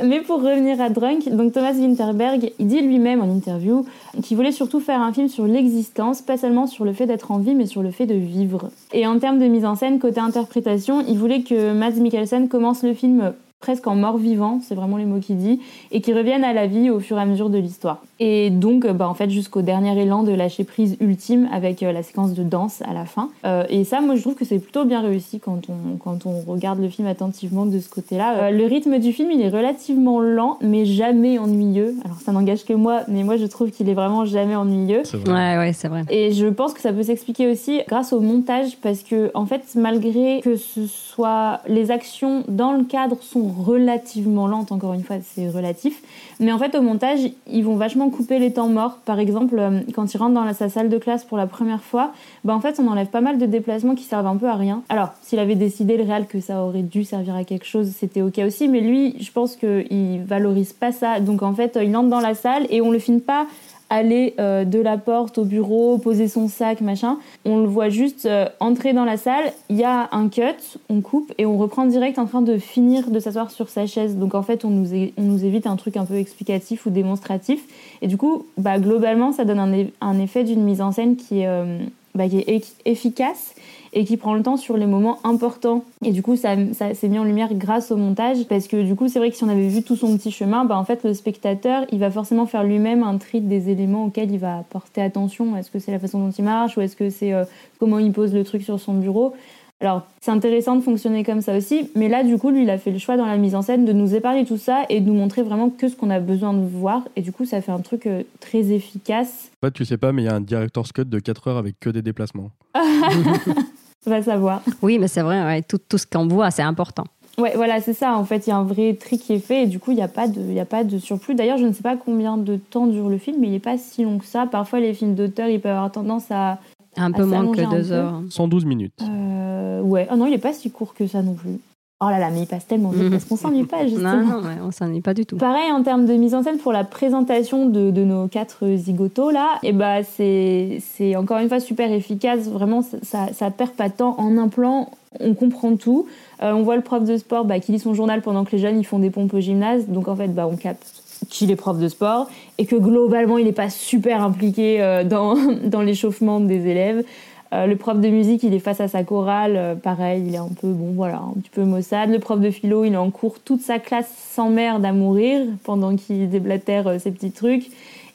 mais pour revenir à Drunk, Thomas Winterberg, dit lui-même en interview qu'il voulait surtout faire un film sur l'existence, pas seulement sur le fait d'être en vie, mais sur le fait de vivre. Et en termes de mise en scène, côté interprétation, il voulait que Mads Mikkelsen commence le film presque en mort-vivant, c'est vraiment les mots qu'il dit, et qui reviennent à la vie au fur et à mesure de l'histoire. Et donc, euh, bah, en fait, jusqu'au dernier élan de lâcher prise ultime avec euh, la séquence de danse à la fin. Euh, et ça, moi, je trouve que c'est plutôt bien réussi quand on, quand on regarde le film attentivement de ce côté-là. le rythme du film, il est relativement lent, mais jamais ennuyeux. Alors, ça n'engage que moi, mais moi, je trouve qu'il est vraiment jamais ennuyeux. Ouais, ouais, c'est vrai. Et je pense que ça peut s'expliquer aussi grâce au montage, parce que, en fait, malgré que ce soit les actions dans le cadre sont relativement lentes, encore une fois, c'est relatif. Mais en fait, au montage, ils vont vachement couper les temps morts. Par exemple, euh, quand ils rentrent dans sa salle de classe pour la première fois, bah en fait, on enlève pas mal de déplacements qui servent un peu à rien. Alors, s'il avait décidé le réel que ça aurait dû servir à quelque chose, c'était ok aussi. Mais lui, je pense qu'il valorise pas ça. Donc en fait, il entre dans la salle et on le filme pas aller euh, de la porte au bureau, poser son sac, machin. On le voit juste euh, entrer dans la salle, il y a un cut, on coupe et on reprend direct en train de finir de s'asseoir sur sa chaise. Donc en fait, on nous, on nous évite un truc un peu explicatif ou démonstratif. Et du coup, bah, globalement, ça donne un, effet d'une mise en scène qui est, euh, bah, qui est efficace et qui prend le temps sur les moments importants. Et du coup, ça, ça s'est mis en lumière grâce au montage, parce que du coup, c'est vrai que si on avait vu tout son petit chemin, bah, en fait, le spectateur, il va forcément faire lui-même un tri des éléments auxquels il va porter attention. Est-ce que c'est la façon dont il marche, ou est-ce que c'est euh, comment il pose le truc sur son bureau Alors, c'est intéressant de fonctionner comme ça aussi, mais là, du coup, lui, il a fait le choix dans la mise en scène de nous épargner tout ça et de nous montrer vraiment que ce qu'on a besoin de voir. Et du coup, ça fait un truc euh, très efficace. En fait, tu sais pas, mais il y a un director's cut de 4 heures avec que des déplacements. Va savoir. Oui, mais c'est vrai, ouais, tout, tout ce qu'on voit, c'est important. Ouais, voilà, c'est ça. En fait, il y a un vrai tri qui est fait et du coup, il n'y a, pas de- il y a pas de surplus. D'ailleurs, je ne sais pas combien de temps dure le film, mais il n'est pas si long que ça. Parfois, les films d'auteur, ils peuvent avoir tendance à. Un peu À moins que deux heures. 112 minutes. Euh, ouais. Ah non, il n'est pas si court que ça non plus. Oh là là, mais il passe tellement vite parce qu'on s'ennuie pas, justement. Non, non, ouais, on s'ennuie pas du tout. Pareil en termes de mise en scène pour la présentation de, de nos quatre zigotos là, et bah c'est c'est encore une fois super efficace. Vraiment, ça, ça, ça perd pas de temps en un plan. On comprend tout. Euh, on voit le prof de sport bah, qui lit son journal pendant que les jeunes ils font des pompes au gymnase. Donc en fait, bah, on capte qu'il est prof de sport et que globalement il n'est pas super impliqué euh, dans, dans l'échauffement des élèves. Euh, le prof de musique, il est face à sa chorale, euh, pareil, il est un peu, bon voilà, un petit peu maussade. Le prof de philo, il est en cours, toute sa classe s'emmerde à mourir pendant qu'il déblatère euh, ses petits trucs.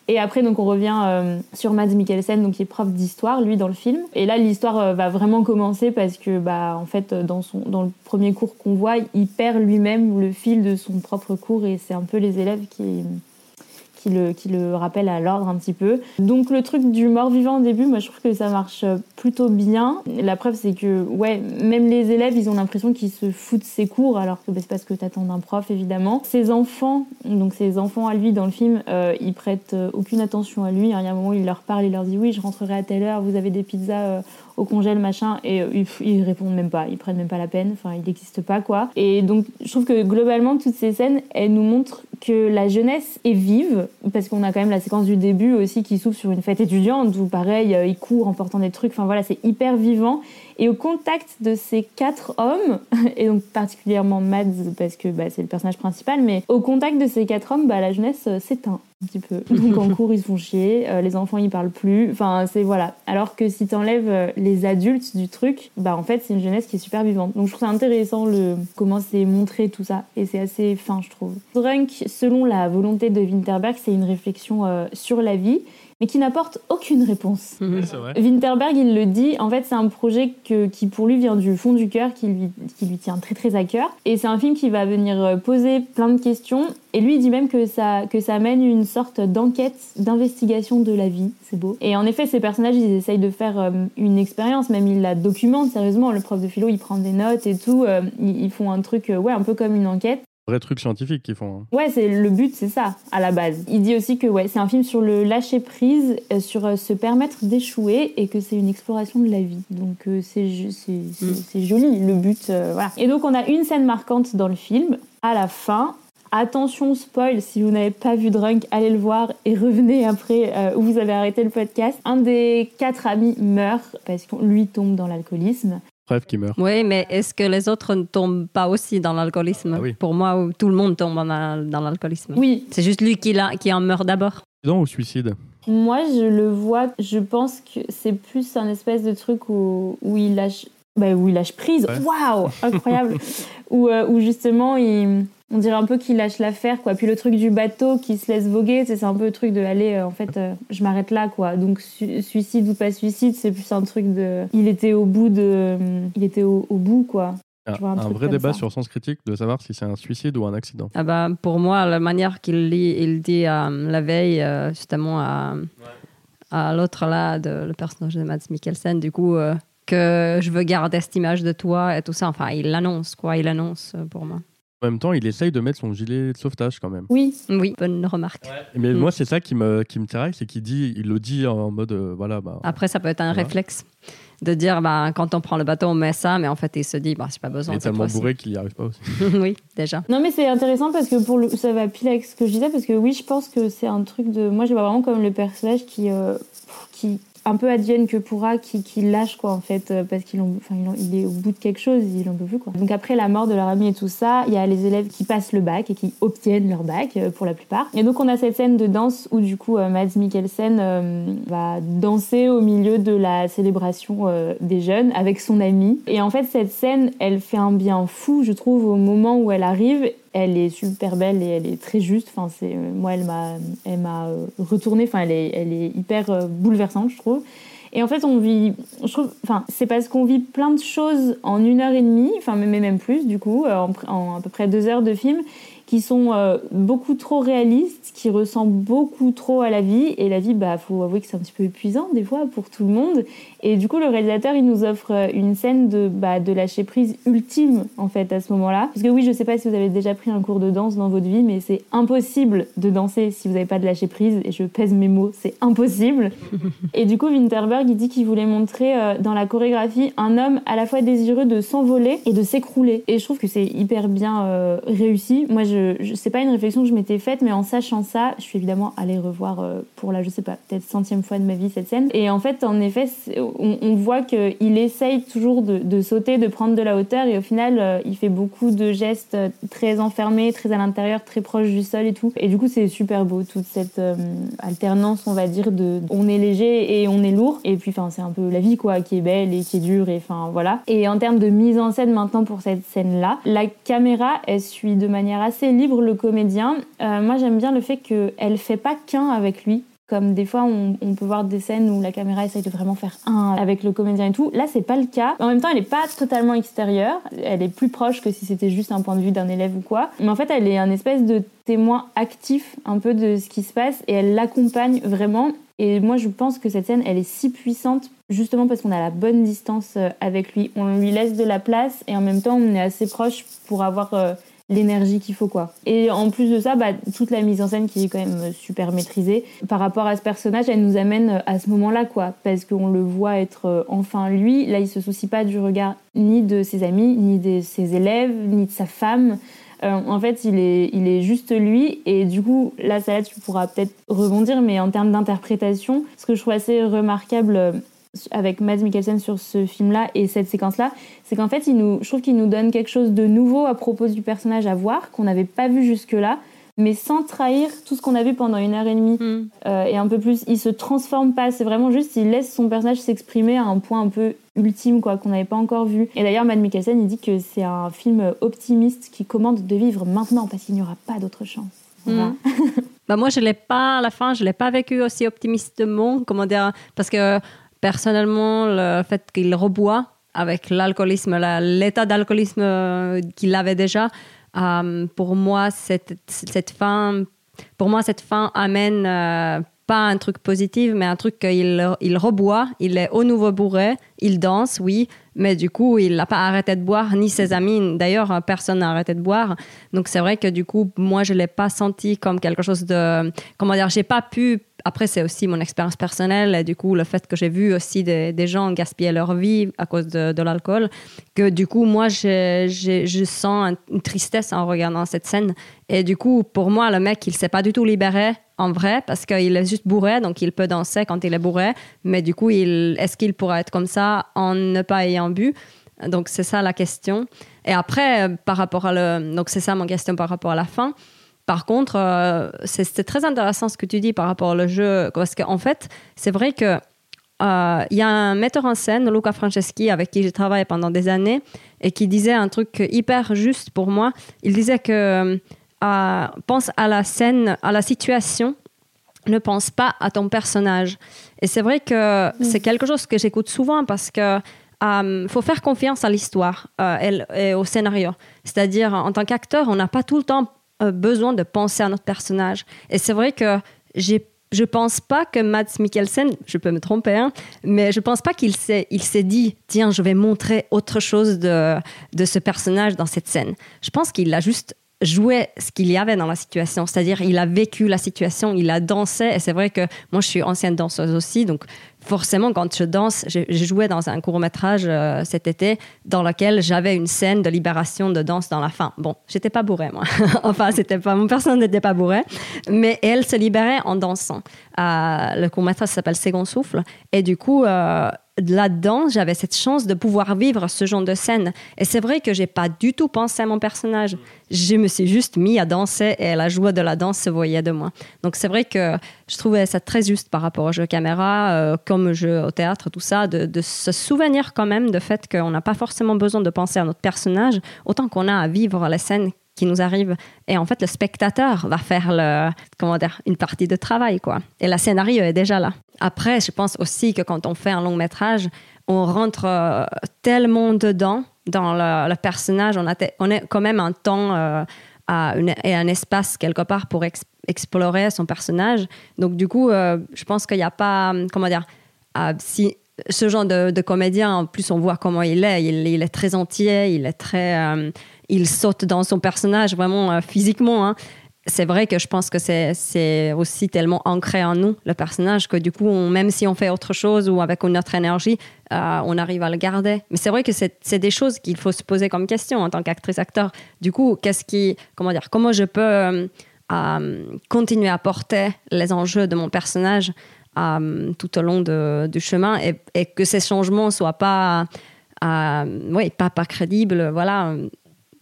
Et après, donc, on revient sur Mads Mikkelsen, donc, qui est prof d'histoire, lui, dans le film. Et là, l'histoire va vraiment commencer parce que, bah, en fait, dans, son, dans le premier cours qu'on voit, il perd lui-même le fil de son propre cours et c'est un peu les élèves qui, qui le, qui le rappellent à l'ordre un petit peu. Donc le truc du mort-vivant au début, moi je trouve que ça marche plutôt bien. La preuve c'est que ouais, même les élèves, ils ont l'impression qu'ils se foutent de ses cours alors que bah, c'est pas ce que t'attends d'un prof évidemment. Ses enfants, donc ses enfants à lui dans le film, euh, ils prêtent euh, aucune attention à lui. Il y a un moment où il leur parle, il leur dit oui je rentrerai à telle heure, vous avez des pizzas euh, au congèle machin et euh, ils, ils répondent même pas, ils prennent même pas la peine, enfin il n'existe pas quoi. Et donc je trouve que globalement toutes ces scènes, elles nous montrent que la jeunesse est vive parce qu'on a quand même la séquence du début aussi qui s'ouvre sur une fête étudiante où pareil euh, ils courent en portant des trucs, enfin voilà c'est hyper vivant. Et au contact de ces quatre hommes, et donc particulièrement Mads parce que bah, c'est le personnage principal, mais au contact de ces quatre hommes, bah, la jeunesse euh, s'éteint un petit peu. Donc en cours ils se font chier, euh, les enfants ils parlent plus, enfin c'est voilà. Alors que si t'enlèves euh, les adultes du truc, bah en fait c'est une jeunesse qui est super vivante. Donc je trouve ça intéressant le comment c'est montré tout ça et c'est assez fin je trouve. Drunk, selon la volonté de Winterberg, c'est une réflexion euh, sur la vie mais qui n'apporte aucune réponse. vrai. Winterberg, il le dit, en fait, c'est un projet que- qui, pour lui, vient du fond du cœur, qui lui, qui lui tient très très à cœur. Et c'est un film qui va venir euh, poser plein de questions. Et lui, il dit même que ça, que ça mène une sorte d'enquête, d'investigation de la vie. C'est beau. Et en effet, ces personnages, ils essayent de faire euh, une expérience, même ils la documentent sérieusement. Le prof de philo, il prend des notes et tout. euh, ils, font un truc, ouais, un peu comme une enquête. Vrai truc scientifique qu'ils font. hein. Ouais, c'est le but, c'est ça à la base. Il dit aussi que ouais, c'est un film sur le lâcher prise, euh, sur euh, se permettre d'échouer et que c'est une exploration de la vie. Donc euh, c'est ju- c'est c'est- Mm. c'est joli le but. euh, voilà. Et donc on a une scène marquante dans le film à la fin. Attention spoil, si vous n'avez pas vu Drunk, allez le voir et revenez après euh, où vous avez arrêté le podcast. Un des quatre amis meurt parce que lui tombe dans l'alcoolisme. Bref, qui meurt. Oui, mais est-ce que les autres ne tombent pas aussi dans l'alcoolisme? Ah oui. Pour moi, tout le monde tombe dans, l'alcoolisme. Oui, C'est juste lui qui, en meurt d'abord. Accident ou suicide? Moi, je le vois, je pense que c'est plus un espèce de truc où, où il lâche. bah, où il lâche prise, Ouais. waouh, incroyable, où, euh, où justement il, on dirait un peu qu'il lâche l'affaire quoi. Puis le truc du bateau qui se laisse voguer, c'est un peu le truc de aller, euh, en fait, euh, je m'arrête là quoi. Donc su- suicide ou pas suicide, c'est plus un truc de, il était au bout de, il était au, au bout quoi. Un, vrai débat ça. sur sens critique de savoir si c'est un suicide ou un accident. Ah bah, pour moi, la manière qu'il lit, il dit euh, la veille, euh, justement, à, à l'autre là, de, le personnage de Mads Mikkelsen, du coup, euh, que je veux garder cette image de toi et tout ça. Enfin, il l'annonce, quoi, il l'annonce euh, pour moi. En même temps, il essaye de mettre son gilet de sauvetage quand même. Oui, Oui, bonne remarque. Mais Mm. moi, c'est ça qui me, qui me tiraille, c'est qu'il dit, il le dit en mode, euh, voilà, bah, Après, ça peut être un Voilà. réflexe de dire, bah, quand on prend le bateau, on met ça, mais en fait, il se dit, bah, c'est pas il besoin. est cette tellement bourré qu'il n'y arrive pas aussi. oui, déjà. Non mais c'est intéressant parce que pour le, ça va pile avec ce que je disais parce que oui je pense que c'est un truc de moi je vois vraiment comme le personnage qui euh, qui un peu advienne que pourra qui, qui lâche quoi en fait euh, parce qu'il en- enfin, il, est au bout de quelque chose il en peut plus quoi. Donc après la mort de leur ami et tout ça il y a les élèves qui passent le bac et qui obtiennent leur bac euh, pour la plupart. Et donc on a cette scène de danse où du coup euh, Mads Mikkelsen va danser au milieu de la célébration des jeunes avec son ami. Et en fait cette scène elle fait un bien fou je trouve au moment où elle arrive elle est super belle et elle est très juste. Enfin, c'est euh, moi, elle m'a, elle m'a euh, retournée. Enfin, elle est, elle est hyper euh, bouleversante, je trouve. Et en fait, on vit, je trouve, enfin, c'est parce qu'on vit plein de choses en une heure et demie, enfin, mais même plus, du coup, en, en à peu près deux heures de film qui sont euh, beaucoup trop réalistes, qui ressemblent beaucoup trop à la vie. Et la vie, bah, faut avouer que c'est un petit peu épuisant des fois pour tout le monde. Et du coup, le réalisateur, il nous offre euh, une scène de, bah, de lâcher prise ultime, en fait, à ce moment-là. Parce que oui, je sais pas si vous avez déjà pris un cours de danse dans votre vie, mais c'est impossible de danser si vous n'avez pas de lâcher prise. Et je pèse mes mots, c'est impossible. et du coup, Winterberg, il dit qu'il voulait montrer euh, dans la chorégraphie un homme à la fois désireux de s'envoler et de s'écrouler. Et je trouve que c'est hyper bien réussi. Moi, je c'est pas une réflexion que je m'étais faite, mais en sachant ça, je suis évidemment allée revoir euh, pour la, je sais pas, peut-être centième fois de ma vie cette scène. Et en fait, en effet, on, voit qu'il essaye toujours de, sauter, de prendre de la hauteur, et au final, euh, il fait beaucoup de gestes euh, très enfermés, très à l'intérieur, très proches du sol et tout. Et du coup, c'est super beau, toute cette alternance, on va dire, de on est léger et on est lourd. Et puis, enfin, c'est un peu la vie, quoi, qui est belle et qui est dure, et enfin, voilà. Et en termes de mise en scène maintenant pour cette scène-là, la caméra, elle suit de manière assez libre le comédien. Euh, moi, j'aime bien le fait qu'elle fait pas qu'un avec lui. Comme des fois, on, peut voir des scènes où la caméra essaye de vraiment faire un avec le comédien et tout. Là, c'est pas le cas. En même temps, elle est pas totalement extérieure. Elle est plus proche que si c'était juste un point de vue d'un élève ou quoi. Mais en fait, elle est un espèce de témoin actif un peu de ce qui se passe et elle l'accompagne vraiment. Et moi, je pense que cette scène, elle est si puissante justement parce qu'on a la bonne distance euh, avec lui. On lui laisse de la place et en même temps, on est assez proche pour avoir euh, l'énergie qu'il faut quoi. Et en plus de ça, bah, toute la mise en scène qui est quand même super maîtrisée par rapport à ce personnage, elle nous amène à ce moment-là quoi, parce qu'on le voit être euh, enfin lui. Là, il se soucie pas du regard ni de ses amis, ni de ses élèves, ni de sa femme. Euh, en fait, il est, il est juste lui. Et du coup, là, ça tu pourras peut-être rebondir, mais en termes d'interprétation, ce que je trouve assez remarquable euh, avec Mads Mikkelsen sur ce film-là et cette séquence-là, c'est qu'en fait, il nous, je trouve qu'il nous donne quelque chose de nouveau à propos du personnage à voir, qu'on n'avait pas vu jusque-là, mais sans trahir tout ce qu'on a vu pendant une heure et demie mm. euh, et un peu plus. Il se transforme pas, c'est vraiment juste, il laisse son personnage s'exprimer à un point un peu ultime, quoi, qu'on n'avait pas encore vu. Et d'ailleurs, Mads Mikkelsen, il dit que c'est un film optimiste qui commande de vivre maintenant parce qu'il n'y aura pas d'autre chance. Mm. bah moi, je l'ai pas, à la fin, je l'ai pas vécu aussi optimistement, comment dire, parce que personnellement, le fait qu'il reboit avec l'alcoolisme, l'état d'alcoolisme euh, qu'il avait déjà, euh, pour moi, cette, cette, fin, pour moi, cette fin amène euh, pas un truc positif, mais un truc qu'il il reboit, il est au nouveau bourré, il danse, oui, mais du coup, il n'a pas arrêté de boire, ni ses amis. D'ailleurs, personne n'a arrêté de boire. Donc, c'est vrai que du coup, moi, je ne l'ai pas senti comme quelque chose de. Comment dire, j'ai pas pu après, c'est aussi mon expérience personnelle et du coup, le fait que j'ai vu aussi des, gens gaspiller leur vie à cause de, l'alcool, que du coup, moi, je sens une tristesse en regardant cette scène. Et du coup, pour moi, le mec, il s'est pas du tout libéré en vrai parce qu'il est juste bourré, donc il peut danser quand il est bourré. Mais du coup, est-ce qu'il pourra être comme ça? En ne pas ayant bu Donc, c'est ça la question. Et après, par rapport à le. Donc, c'est ça mon question par rapport à la fin. Par contre, euh, c'est très intéressant ce que tu dis par rapport au jeu, parce qu'en fait, c'est vrai que euh, il y a un metteur en scène, Luca Franceschi, avec qui j'ai travaillé pendant des années, et qui disait un truc hyper juste pour moi. Il disait que euh, pense à la scène, à la situation, ne pense pas à ton personnage. Et c'est vrai que mm. c'est quelque chose que j'écoute souvent parce que faut faire confiance à l'histoire et au scénario. C'est-à-dire, en tant qu'acteur, on n'a pas tout le temps euh, besoin de penser à notre personnage. Et c'est vrai que j'ai je pense pas que Mads Mikkelsen, je peux me tromper, hein, mais je pense pas qu'il s'est, il s'est dit, tiens, je vais montrer autre chose de, de ce personnage dans cette scène. Je pense qu'il a juste joué ce qu'il y avait dans la situation, c'est-à-dire il a vécu la situation, il a dansé, et c'est vrai que moi je suis ancienne danseuse aussi, donc forcément, quand je danse, j'ai joué dans un court métrage euh, cet été dans lequel j'avais une scène de libération de danse dans la fin. Bon, j'étais pas bourrée, moi. enfin, c'était pas, mon personnage n'était pas bourré, mais elle se libérait en dansant. Euh, le court métrage s'appelle Second Souffle. Et du coup, euh, là-dedans, j'avais cette chance de pouvoir vivre ce genre de scène. Et c'est vrai que j'ai pas du tout pensé à mon personnage. Je me suis juste mis à danser et la joie de la danse se voyait de moi. Donc c'est vrai que je trouvais ça très juste par rapport au jeu caméra, euh, comme jeu au théâtre, tout ça, de, se souvenir quand même du fait qu'on n'a pas forcément besoin de penser à notre personnage, autant qu'on a à vivre la scène qui nous arrive. Et en fait, le spectateur va faire le, comment dire, une partie de travail, quoi. Et le scénario est déjà là. Après, je pense aussi que quand on fait un long métrage, on rentre euh, tellement dedans dans le, personnage, on a, on est quand même un temps euh, et un espace quelque part pour explorer son personnage. Donc du coup, euh, je pense qu'il n'y a pas, comment dire, si ce genre de, comédien, en plus on voit comment il est, il, est très entier, il est très, il saute dans son personnage vraiment physiquement. Hein c'est vrai que je pense que c'est aussi tellement ancré en nous, le personnage, que du coup, même si on fait autre chose ou avec une autre énergie, euh, on arrive à le garder. Mais c'est vrai que c'est des choses qu'il faut se poser comme question en tant qu'actrice-acteur. Du coup, qu'est-ce qui, comment dire, comment je peux euh, euh, continuer à porter les enjeux de mon personnage tout au long du chemin et, et, que ces changements soient pas, oui, pas, pas crédibles, voilà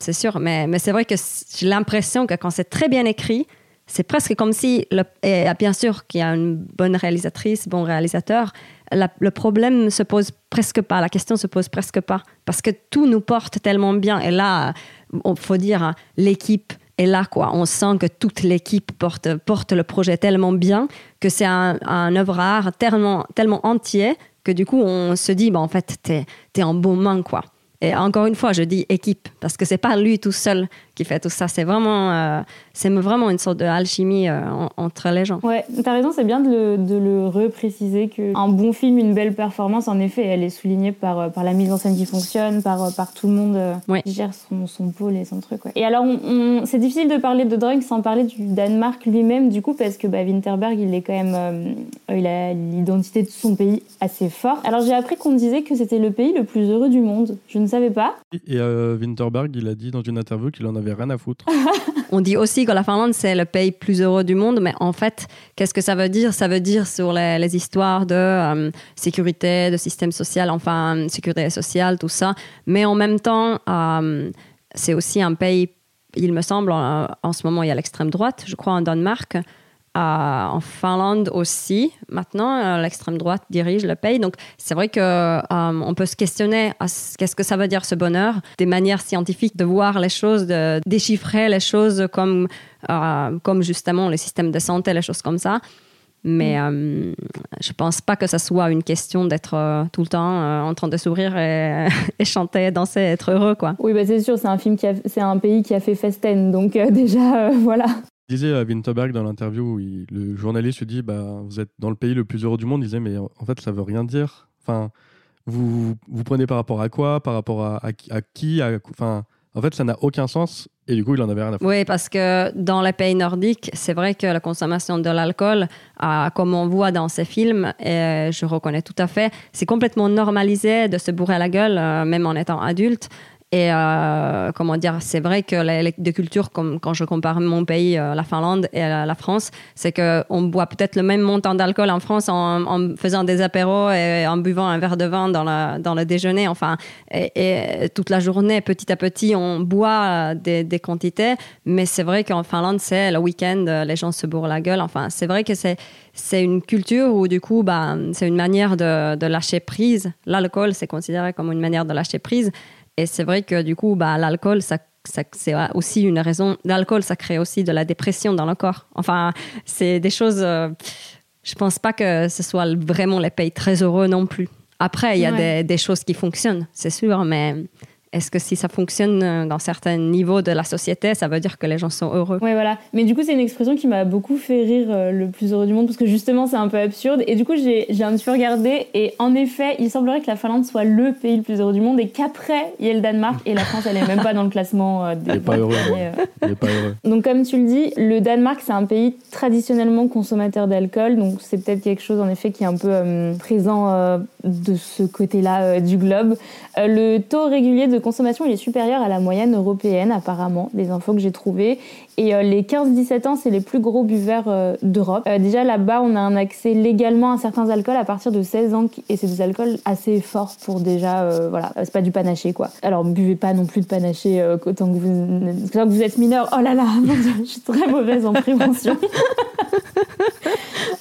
c'est sûr. Mais, mais c'est vrai que j'ai l'impression que quand c'est très bien écrit, c'est presque comme si, et bien sûr qu'il y a une bonne réalisatrice, bon réalisateur, le problème se pose presque pas, la question se pose presque pas, parce que tout nous porte tellement bien. Et là, il faut dire, hein, l'équipe est là, quoi. On sent que toute l'équipe porte, porte le projet tellement bien que c'est un, un œuvre art tellement, tellement entier que du coup, on se dit, bah, en fait, t'es es en bon main, quoi. Et encore une fois, je dis équipe parce que c'est pas lui tout seul qui fait tout ça. C'est vraiment, euh, c'est vraiment une sorte d'alchimie euh, entre les gens. Ouais, t'as raison, c'est bien de le, de le repréciser qu'un bon film, une belle performance, en effet, elle est soulignée par, euh, par la mise en scène qui fonctionne, par, par tout le monde qui gère son, son pôle et son truc. Ouais. Et alors, on, c'est difficile de parler de drogue sans parler du Danemark lui-même, du coup, parce que bah, Winterberg, il est quand même, il a l'identité de son pays assez fort. Alors, j'ai appris qu'on disait que c'était le pays le plus heureux du monde. Je ne savais pas. Et Winterberg, il a dit dans une interview qu'il en avait rien à foutre. On dit aussi que la Finlande, c'est le pays plus heureux du monde, mais en fait, qu'est-ce que ça veut dire? Ça veut dire sur les, histoires de euh, sécurité, de système social, enfin, sécurité sociale, tout ça. Mais en même temps, euh, c'est aussi un pays, il me semble, en, en ce moment, il y a l'extrême droite, je crois, en Danemark en Finlande aussi. Maintenant, euh, l'extrême droite dirige le pays. Donc, c'est vrai que euh, on peut se questionner qu'est-ce que ça veut dire ce bonheur, des manières scientifiques de voir les choses, de déchiffrer les choses comme, euh, comme justement le système de santé, les choses comme ça. Mais mm. je pense pas que ça soit une question d'être tout le temps en train de sourire et, chanter, danser, être heureux, quoi. Oui, bah c'est sûr, c'est un film qui c'est un pays qui a fait festen, donc déjà, voilà disait à Winterberg dans l'interview le journaliste lui dit bah, Vous êtes dans le pays le plus heureux du monde. Il disait Mais en fait, ça veut rien dire. Enfin, vous, vous prenez par rapport à quoi? Par rapport à, à, qui en fait, ça n'a aucun sens. Et du coup, il en avait rien à faire. Oui, parce que dans les pays nordiques, c'est vrai que la consommation de l'alcool, comme on voit dans ces films, et je reconnais tout à fait, c'est complètement normalisé de se bourrer la gueule, euh, même en étant adulte. Et euh, comment dire, c'est vrai que les, cultures, comme quand je compare mon pays, euh, la Finlande et la, France, c'est qu'on boit peut-être le même montant d'alcool en France en, faisant des apéros et en buvant un verre de vin dans, le déjeuner. Enfin, et, toute la journée, petit à petit, on boit des, des quantités. Mais c'est vrai qu'en Finlande, c'est le week-end, les gens se bourrent la gueule. Enfin, c'est vrai que c'est une culture où du coup, bah, c'est une manière de lâcher prise. L'alcool, c'est considéré comme une manière de lâcher prise. Et c'est vrai que du coup, bah, l'alcool, ça, c'est aussi une raison. L'alcool, ça crée aussi de la dépression dans le corps. Enfin, c'est des choses. Euh, je pense pas que ce soit vraiment les pays très heureux non plus. Après, il y a des, des, choses qui fonctionnent, c'est sûr, mais est-ce que si ça fonctionne euh, dans certains niveaux de la société, ça veut dire que les gens sont heureux? Oui, voilà. Mais du coup, c'est une expression qui m'a beaucoup fait rire, euh, le plus heureux du monde, parce que justement, c'est un peu absurde. Et du coup, j'ai un petit peu regardé, et en effet, il semblerait que la Finlande soit le pays le plus heureux du monde, et qu'après, il y a le Danemark, et la France, elle est même pas dans le classement euh, des. Il pas heureux. Il pas heureux. Donc, comme tu le dis, le Danemark, c'est un pays traditionnellement consommateur d'alcool, donc c'est peut-être quelque chose, en effet, qui est un peu présent de ce côté-là du globe. le taux régulier de consommation il est supérieur à la moyenne européenne apparemment, des infos que j'ai trouvées. Et euh, les 15-17 ans, c'est les plus gros buveurs euh, d'Europe. Euh, déjà là-bas, on a un accès légalement à certains alcools à partir de 16 ans et c'est des alcools assez forts pour déjà, voilà, c'est pas du panaché quoi. Alors buvez pas non plus de panaché autant que vous, que vous êtes mineur. Oh là là, je suis très mauvaise en prévention.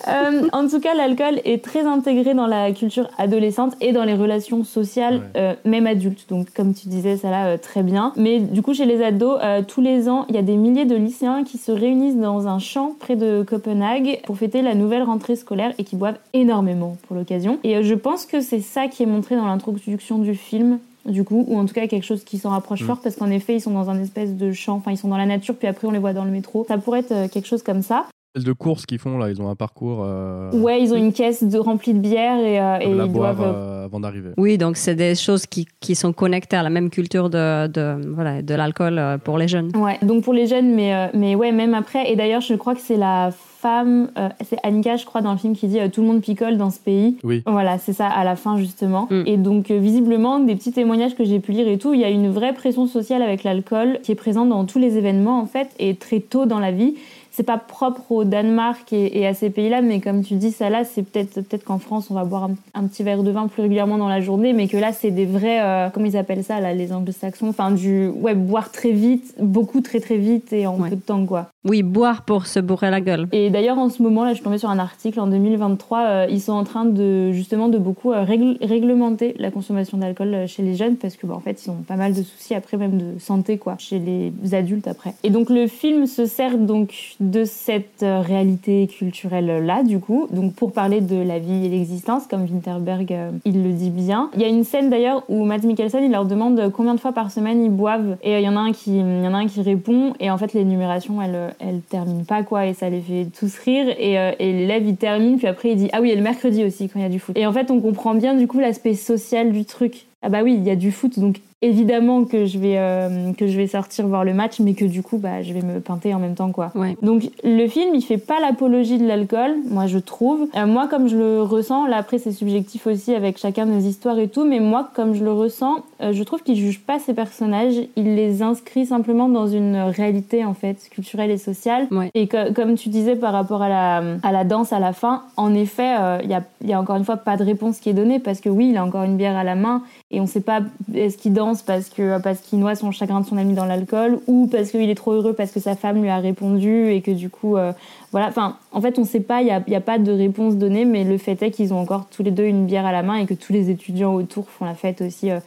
Euh, en tout cas, l'alcool est très intégré dans la culture adolescente et dans les relations sociales, euh, même adultes. Donc, comme tu disais, ça là, euh, très bien. Mais du coup, chez les ados, tous les ans, il y a des milliers de lycéens qui se réunissent dans un champ près de Copenhague pour fêter la nouvelle rentrée scolaire et qui boivent énormément pour l'occasion. Et je pense que c'est ça qui est montré dans l'introduction du film du coup, ou en tout cas quelque chose qui s'en rapproche mm. fort, parce qu'en effet, ils sont dans un espèce de champ, enfin, ils sont dans la nature, puis après, on les voit dans le métro. Ça pourrait être quelque chose comme ça de course qu'ils font là, ils ont un parcours. Euh, ouais, ils ont une caisse de, remplie de bière et, euh, et ils doivent. Euh, avant d'arriver. Oui, donc c'est des choses qui, qui, sont connectées à la même culture de, de voilà, de l'alcool pour les jeunes. Ouais, donc pour les jeunes, mais, mais ouais, même après. Et d'ailleurs, je crois que c'est la femme, c'est Annika, je crois, dans le film qui dit tout le monde picole dans ce pays. Oui. Voilà, c'est ça à la fin justement. Mm. Et donc visiblement, des petits témoignages que j'ai pu lire et tout, il y a une vraie pression sociale avec l'alcool qui est présente dans tous les événements en fait et très tôt dans la vie c'est pas propre au Danemark et, à ces pays-là, mais comme tu dis, ça là, c'est peut-être peut-être qu'en France, on va boire un, petit verre de vin plus régulièrement dans la journée, mais que là, c'est des vrais, euh, comment ils appellent ça, là, les anglo-saxons, enfin du, ouais, boire très vite, beaucoup très très vite et en peu de temps, quoi. Oui, boire pour se bourrer la gueule. Et d'ailleurs, en ce moment, là, je suis tombée sur un article en 2023, euh, ils sont en train de justement de beaucoup euh, réglementer la consommation d'alcool chez les jeunes parce que, bah, en fait, ils ont pas mal de soucis après, même de santé, quoi, chez les adultes après. Et donc, le film se sert donc de cette euh, réalité culturelle-là, du coup, donc pour parler de la vie et l'existence, comme Winterberg, euh, il le dit bien. Il y a une scène d'ailleurs où Matt Mikkelsen, il leur demande combien de fois par semaine ils boivent, et euh, il y en a un qui, il y en a un qui répond, et en fait l'énumération, elle, elle termine pas, quoi, et ça les fait tous rire, et, et l'élève, il termine, puis après il dit, ah oui, et le mercredi aussi, quand il y a du foot. Et en fait, on comprend bien, du coup, l'aspect social du truc. Ah bah oui, il y a du foot, donc évidemment que je vais euh, que je vais sortir voir le match mais que du coup bah je vais me pinter en même temps quoi. Donc le film il fait pas l'apologie de l'alcool moi je trouve. Euh, moi comme je le ressens là après c'est subjectif aussi avec chacun de nos histoires et tout mais moi comme je le ressens euh, je trouve qu'il juge pas ces personnages il les inscrit simplement dans une réalité en fait culturelle et sociale. Et comme tu disais par rapport à la à la danse à la fin en effet il y a y a encore une fois pas de réponse qui est donnée parce que oui il a encore une bière à la main et on sait pas est-ce qu'il danse parce que parce qu'il noie son chagrin de son ami dans l'alcool ou parce qu'il est trop heureux parce que sa femme lui a répondu et que du coup euh, voilà. Enfin en fait on sait pas il y a, pas de réponse donnée mais le fait est qu'ils ont encore tous les deux une bière à la main et que tous les étudiants autour font la fête aussi euh,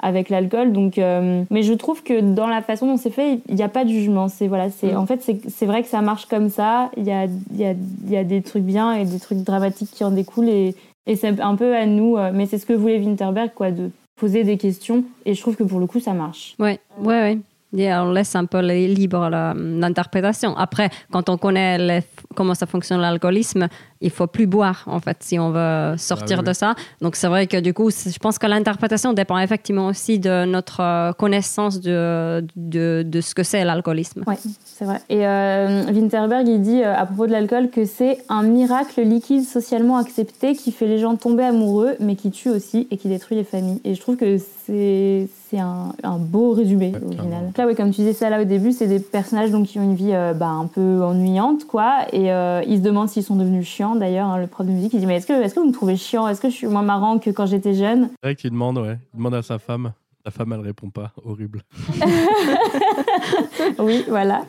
avec l'alcool. Donc euh, mais je trouve que dans la façon dont c'est fait il n'y a pas de jugement. C'est voilà c'est mm. en fait c'est vrai que ça marche comme ça. Il y a il y a, y a des trucs bien et des trucs dramatiques qui en découlent et et c'est un peu à nous, mais c'est ce que voulait Winterberg, quoi, de poser des questions. Et je trouve que pour le coup, ça marche. Ouais, ouais, ouais on laisse un peu libre l'interprétation. Après, quand on connaît comment ça fonctionne l'alcoolisme, il faut plus boire, en fait, si on veut sortir ah de ça. Donc, c'est vrai que du coup, je pense que l'interprétation dépend effectivement aussi de notre euh, connaissance de, de, de ce que c'est l'alcoolisme. Oui, c'est vrai. Et euh, Winterberg, il dit euh, à propos de l'alcool que c'est un miracle liquide socialement accepté qui fait les gens tomber amoureux, mais qui tue aussi et qui détruit les familles. Et je trouve que c'est un, un, beau résumé au final. Là, ouais, comme tu disais ça là au début, c'est des personnages donc, qui ont une vie bah, un peu ennuyante, quoi, et ils se demandent s'ils sont devenus chiants d'ailleurs, hein, le prof de musique, il dit Mais est-ce que, est que vous me trouvez chiant? Est-ce que je suis moins marrant que quand j'étais jeune? C'est vrai qu'il demande, ouais. Il demande à sa femme. La femme, elle répond pas. Horrible. oui, voilà.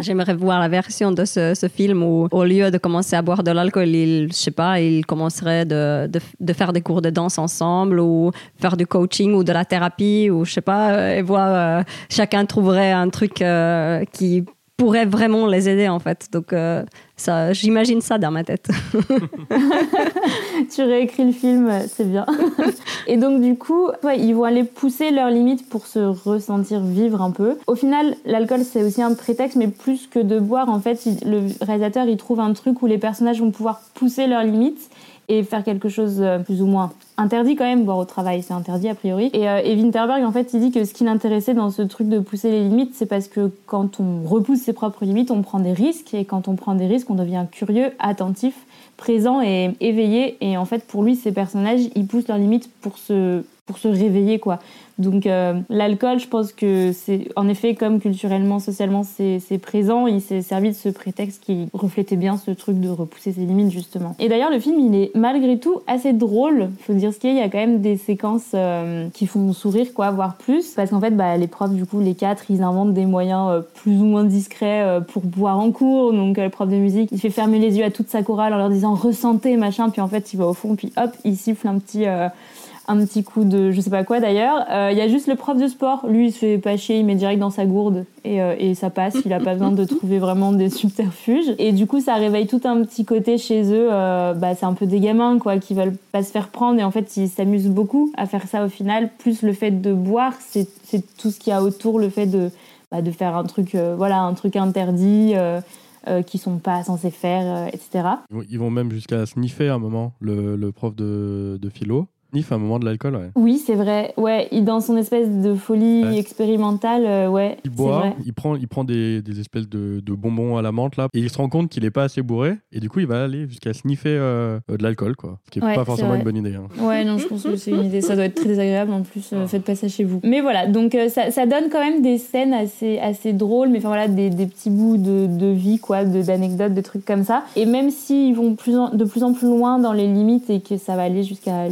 J'aimerais voir la version de ce, film où, au lieu de commencer à boire de l'alcool, il, je sais pas, il commencerait de, de, faire des cours de danse ensemble ou faire du coaching ou de la thérapie ou je sais pas, euh, et voir euh, chacun trouverait un truc euh, qui pourrait vraiment les aider en fait. Donc euh, ça, j'imagine ça dans ma tête. tu réécris le film, c'est bien. Et donc du coup, ils vont aller pousser leurs limites pour se ressentir vivre un peu. Au final, l'alcool c'est aussi un prétexte, mais plus que de boire, en fait, le réalisateur il trouve un truc où les personnages vont pouvoir pousser leurs limites et faire quelque chose euh, plus ou moins interdit quand même, boire au travail, c'est interdit a priori. Et, euh, et, Winterberg, en fait, il dit que ce qui l'intéressait dans ce truc de pousser les limites, c'est parce que quand on repousse ses propres limites, on prend des risques, et quand on prend des risques, on devient curieux, attentif, présent et éveillé. Et en fait, pour lui, ces personnages, ils poussent leurs limites pour se, pour se réveiller, quoi. Donc euh, l'alcool, je pense que c'est en effet comme culturellement, socialement, c'est présent. Il s'est servi de ce prétexte qui reflétait bien ce truc de repousser ses limites justement. Et d'ailleurs, le film, il est malgré tout assez drôle. Faut dire ce qu'il y a, il y a quand même des séquences euh, qui font sourire, quoi, voire plus, parce qu'en fait, bah, les profs, du coup, les quatre, ils inventent des moyens euh, plus ou moins discrets pour boire en cours. Donc le prof de musique, il fait fermer les yeux à toute sa chorale en leur disant ressentez machin, puis en fait, il va au fond, puis hop, il siffle un petit un petit coup de je sais pas quoi d'ailleurs. Il euh, y a juste le prof de sport, lui il se fait pas chier, il met direct dans sa gourde et, euh, et ça passe, il a pas besoin de trouver vraiment des subterfuges. Et du coup ça réveille tout un petit côté chez eux, euh, bah, c'est un peu des gamins quoi, qui veulent pas se faire prendre et en fait ils s'amusent beaucoup à faire ça au final, plus le fait de boire, c'est tout ce qu'il y a autour, le fait de, bah, de faire un truc, voilà, un truc interdit. Euh, qui sont pas censés faire, etc. Ils vont même jusqu'à sniffer un moment, le, le prof de, de philo. Nif à un moment de l'alcool, ouais. Oui, c'est vrai. Ouais, il, dans son espèce de folie expérimentale, euh, ouais. Il boit, il prend, il prend des, des espèces de, de, bonbons à la menthe là, et il se rend compte qu'il est pas assez bourré, et du coup il va aller jusqu'à sniffer euh, de l'alcool, quoi. Ce qui est pas forcément une bonne idée. Hein. Ouais, non, je pense que c'est une idée. Ça doit être très désagréable en plus. Euh, faites pas ça chez vous. Mais voilà, donc ça, ça, donne quand même des scènes assez, assez drôles, mais enfin voilà, des, des petits bouts de, de vie, quoi, d'anecdotes, de, trucs comme ça. Et même s'ils vont plus de plus en plus loin dans les limites et que ça va aller jusqu'à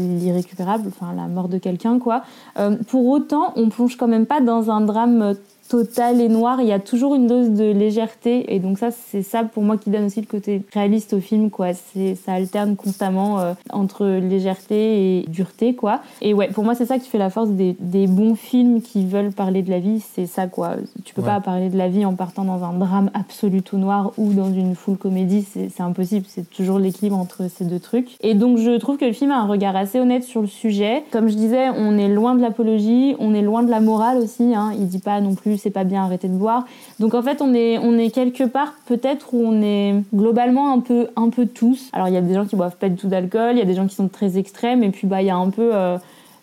la mort de quelqu'un, quoi. Euh, pour autant, on plonge quand même pas dans un drame total et noir, il y a toujours une dose de légèreté et donc ça c'est ça pour moi qui donne aussi le côté réaliste au film quoi. C'est ça alterne constamment euh, entre légèreté et dureté quoi. Et ouais, pour moi c'est ça qui fait la force des, des, bons films qui veulent parler de la vie, c'est ça quoi. Tu peux pas parler de la vie en partant dans un drame absolu tout noir ou dans une full comédie, c'est impossible, c'est toujours l'équilibre entre ces deux trucs. Et donc je trouve que le film a un regard assez honnête sur le sujet. Comme je disais, on est loin de l'apologie, on est loin de la morale aussi hein. Il dit pas non plus c'est pas bien arrêter de boire. Donc en fait, on est, on est quelque part peut-être où on est globalement un peu, un peu tous. Alors il y a des gens qui boivent pas du tout d'alcool, il y a des gens qui sont très extrêmes, et puis bah il y a un peu euh,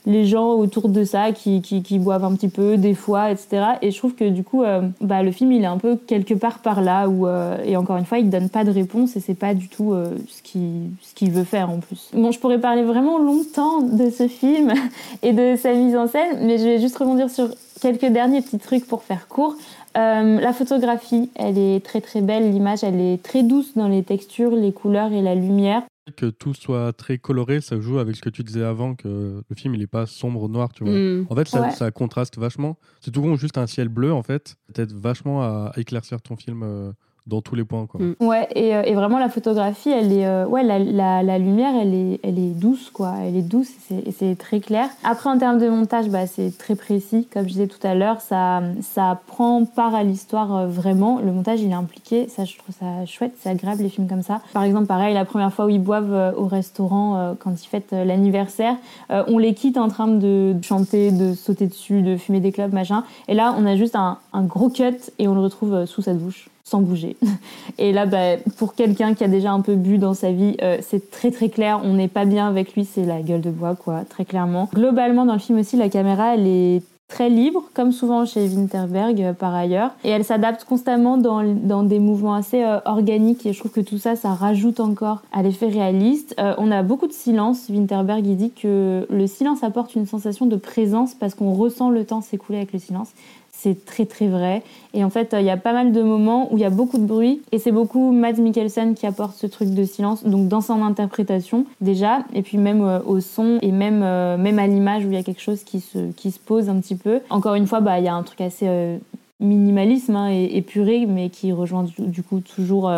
les gens autour de ça qui, qui, boivent un petit peu des fois, etc. Et je trouve que du coup, euh, bah, le film il est un peu quelque part par là où euh, et encore une fois, il donne pas de réponse et c'est pas du tout ce qu'il ce qu'il veut faire en plus. Bon, je pourrais parler vraiment longtemps de ce film et de sa mise en scène, mais je vais juste rebondir sur quelques derniers petits trucs pour faire court. Euh, la photographie, elle est très très belle, l'image, elle est très douce dans les textures, les couleurs et la lumière. Que tout soit très coloré, ça joue avec ce que tu disais avant, que le film il est pas sombre noir, tu vois. Mm. En fait, ça, contraste vachement. C'est tout juste un ciel bleu, en fait. Peut-être vachement à, éclaircir ton film. Euh, dans tous les points. Quoi. Mm. Ouais, et, euh, et, vraiment la photographie, elle est, euh, ouais, la, la, la, lumière, elle est, elle est douce, quoi. Elle est douce et c'est très clair. Après, en termes de montage, bah, c'est très précis. Comme je disais tout à l'heure, ça, ça prend part à l'histoire euh, vraiment. Le montage, il est impliqué. Ça, je trouve ça chouette. C'est agréable, les films comme ça. Par exemple, pareil, la première fois où ils boivent au restaurant quand ils fêtent l'anniversaire, on les quitte en train de chanter, de sauter dessus, de fumer des clubs, machin. Et là, on a juste un, un gros cut et on le retrouve sous sa douche sans bouger. Et là, bah, pour quelqu'un qui a déjà un peu bu dans sa vie, euh, c'est très très clair. On n'est pas bien avec lui, c'est la gueule de bois, quoi, très clairement. Globalement, dans le film aussi, la caméra, elle est très libre, comme souvent chez Winterberg euh, par ailleurs. Et elle s'adapte constamment dans, des mouvements assez euh, organiques et je trouve que tout ça, ça rajoute encore à l'effet réaliste. on a beaucoup de silence. Winterberg, il dit que le silence apporte une sensation de présence parce qu'on ressent le temps s'écouler avec le silence c'est très très vrai. Et en fait, il y a pas mal de moments où il y a beaucoup de bruit, et c'est beaucoup Mads Mikkelsen qui apporte ce truc de silence, donc dans son interprétation déjà, et puis même euh, au son, et même, euh, même à l'image où il y a quelque chose qui se, qui se pose un petit peu. Encore une fois, bah, il y a un truc assez euh, minimalisme hein, et épuré, mais qui rejoint du, coup toujours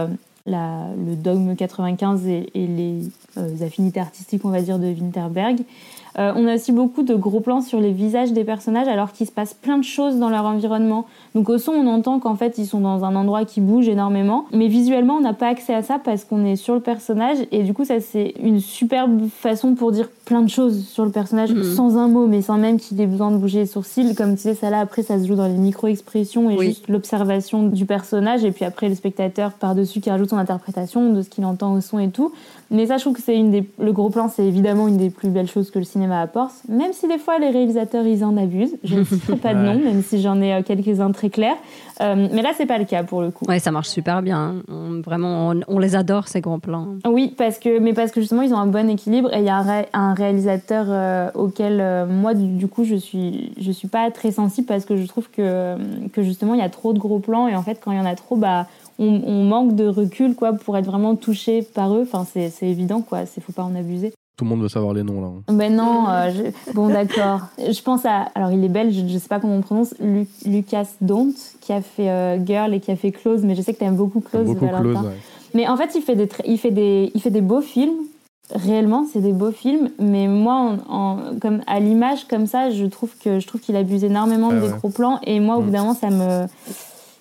la, le dogme 95 et, et les affinités artistiques, on va dire, de Winterberg. Euh, on a aussi beaucoup de gros plans sur les visages des personnages alors qu'il se passe plein de choses dans leur environnement. Donc au son, on entend qu'en fait, ils sont dans un endroit qui bouge énormément. Mais visuellement, on n'a pas accès à ça parce qu'on est sur le personnage. Et du coup, ça, c'est une superbe façon pour dire plein de choses sur le personnage mhm. sans un mot, mais sans même qu'il ait besoin de bouger les sourcils. Comme tu sais, ça là, après, ça se joue dans les micro-expressions et juste l'observation du personnage. Et puis après, le spectateur par-dessus qui rajoute son interprétation de ce qu'il entend au son et tout. Mais ça, je trouve que c'est une des... le gros plan, c'est évidemment une des plus belles choses que le cinéma apporte. Même si des fois, les réalisateurs, ils en abusent. Je ne citerai pas de nom, même si j'en ai euh, quelques-uns très clair. Euh, mais là, c'est pas le cas pour le coup. Ouais, ça marche super bien. vraiment, on, les adore ces grands plans. Oui, parce que, mais parce que justement, ils ont un bon équilibre et il y a un, réalisateur euh, auquel euh, moi du, coup je suis je suis pas très sensible parce que je trouve que que justement il y a trop de gros plans et en fait quand il y en a trop bah on, manque de recul quoi pour être vraiment touché par eux. Enfin c'est évident quoi, c'est faut pas en abuser. Tout le monde veut savoir les noms là. Ben non, bon d'accord. Je pense à alors il est belge, je, sais pas comment on prononce, Lucas Dont qui a fait Girl et qui a fait Close, mais je sais que tu aimes beaucoup Close. Beaucoup Close, ouais. Mais en fait, il fait des, il fait des, il fait des beaux films. Réellement, c'est des beaux films. Mais moi, en, comme à l'image comme ça, je trouve que je trouve qu'il abuse énormément des gros plans. Et moi, au bout mm. d'un moment, ça me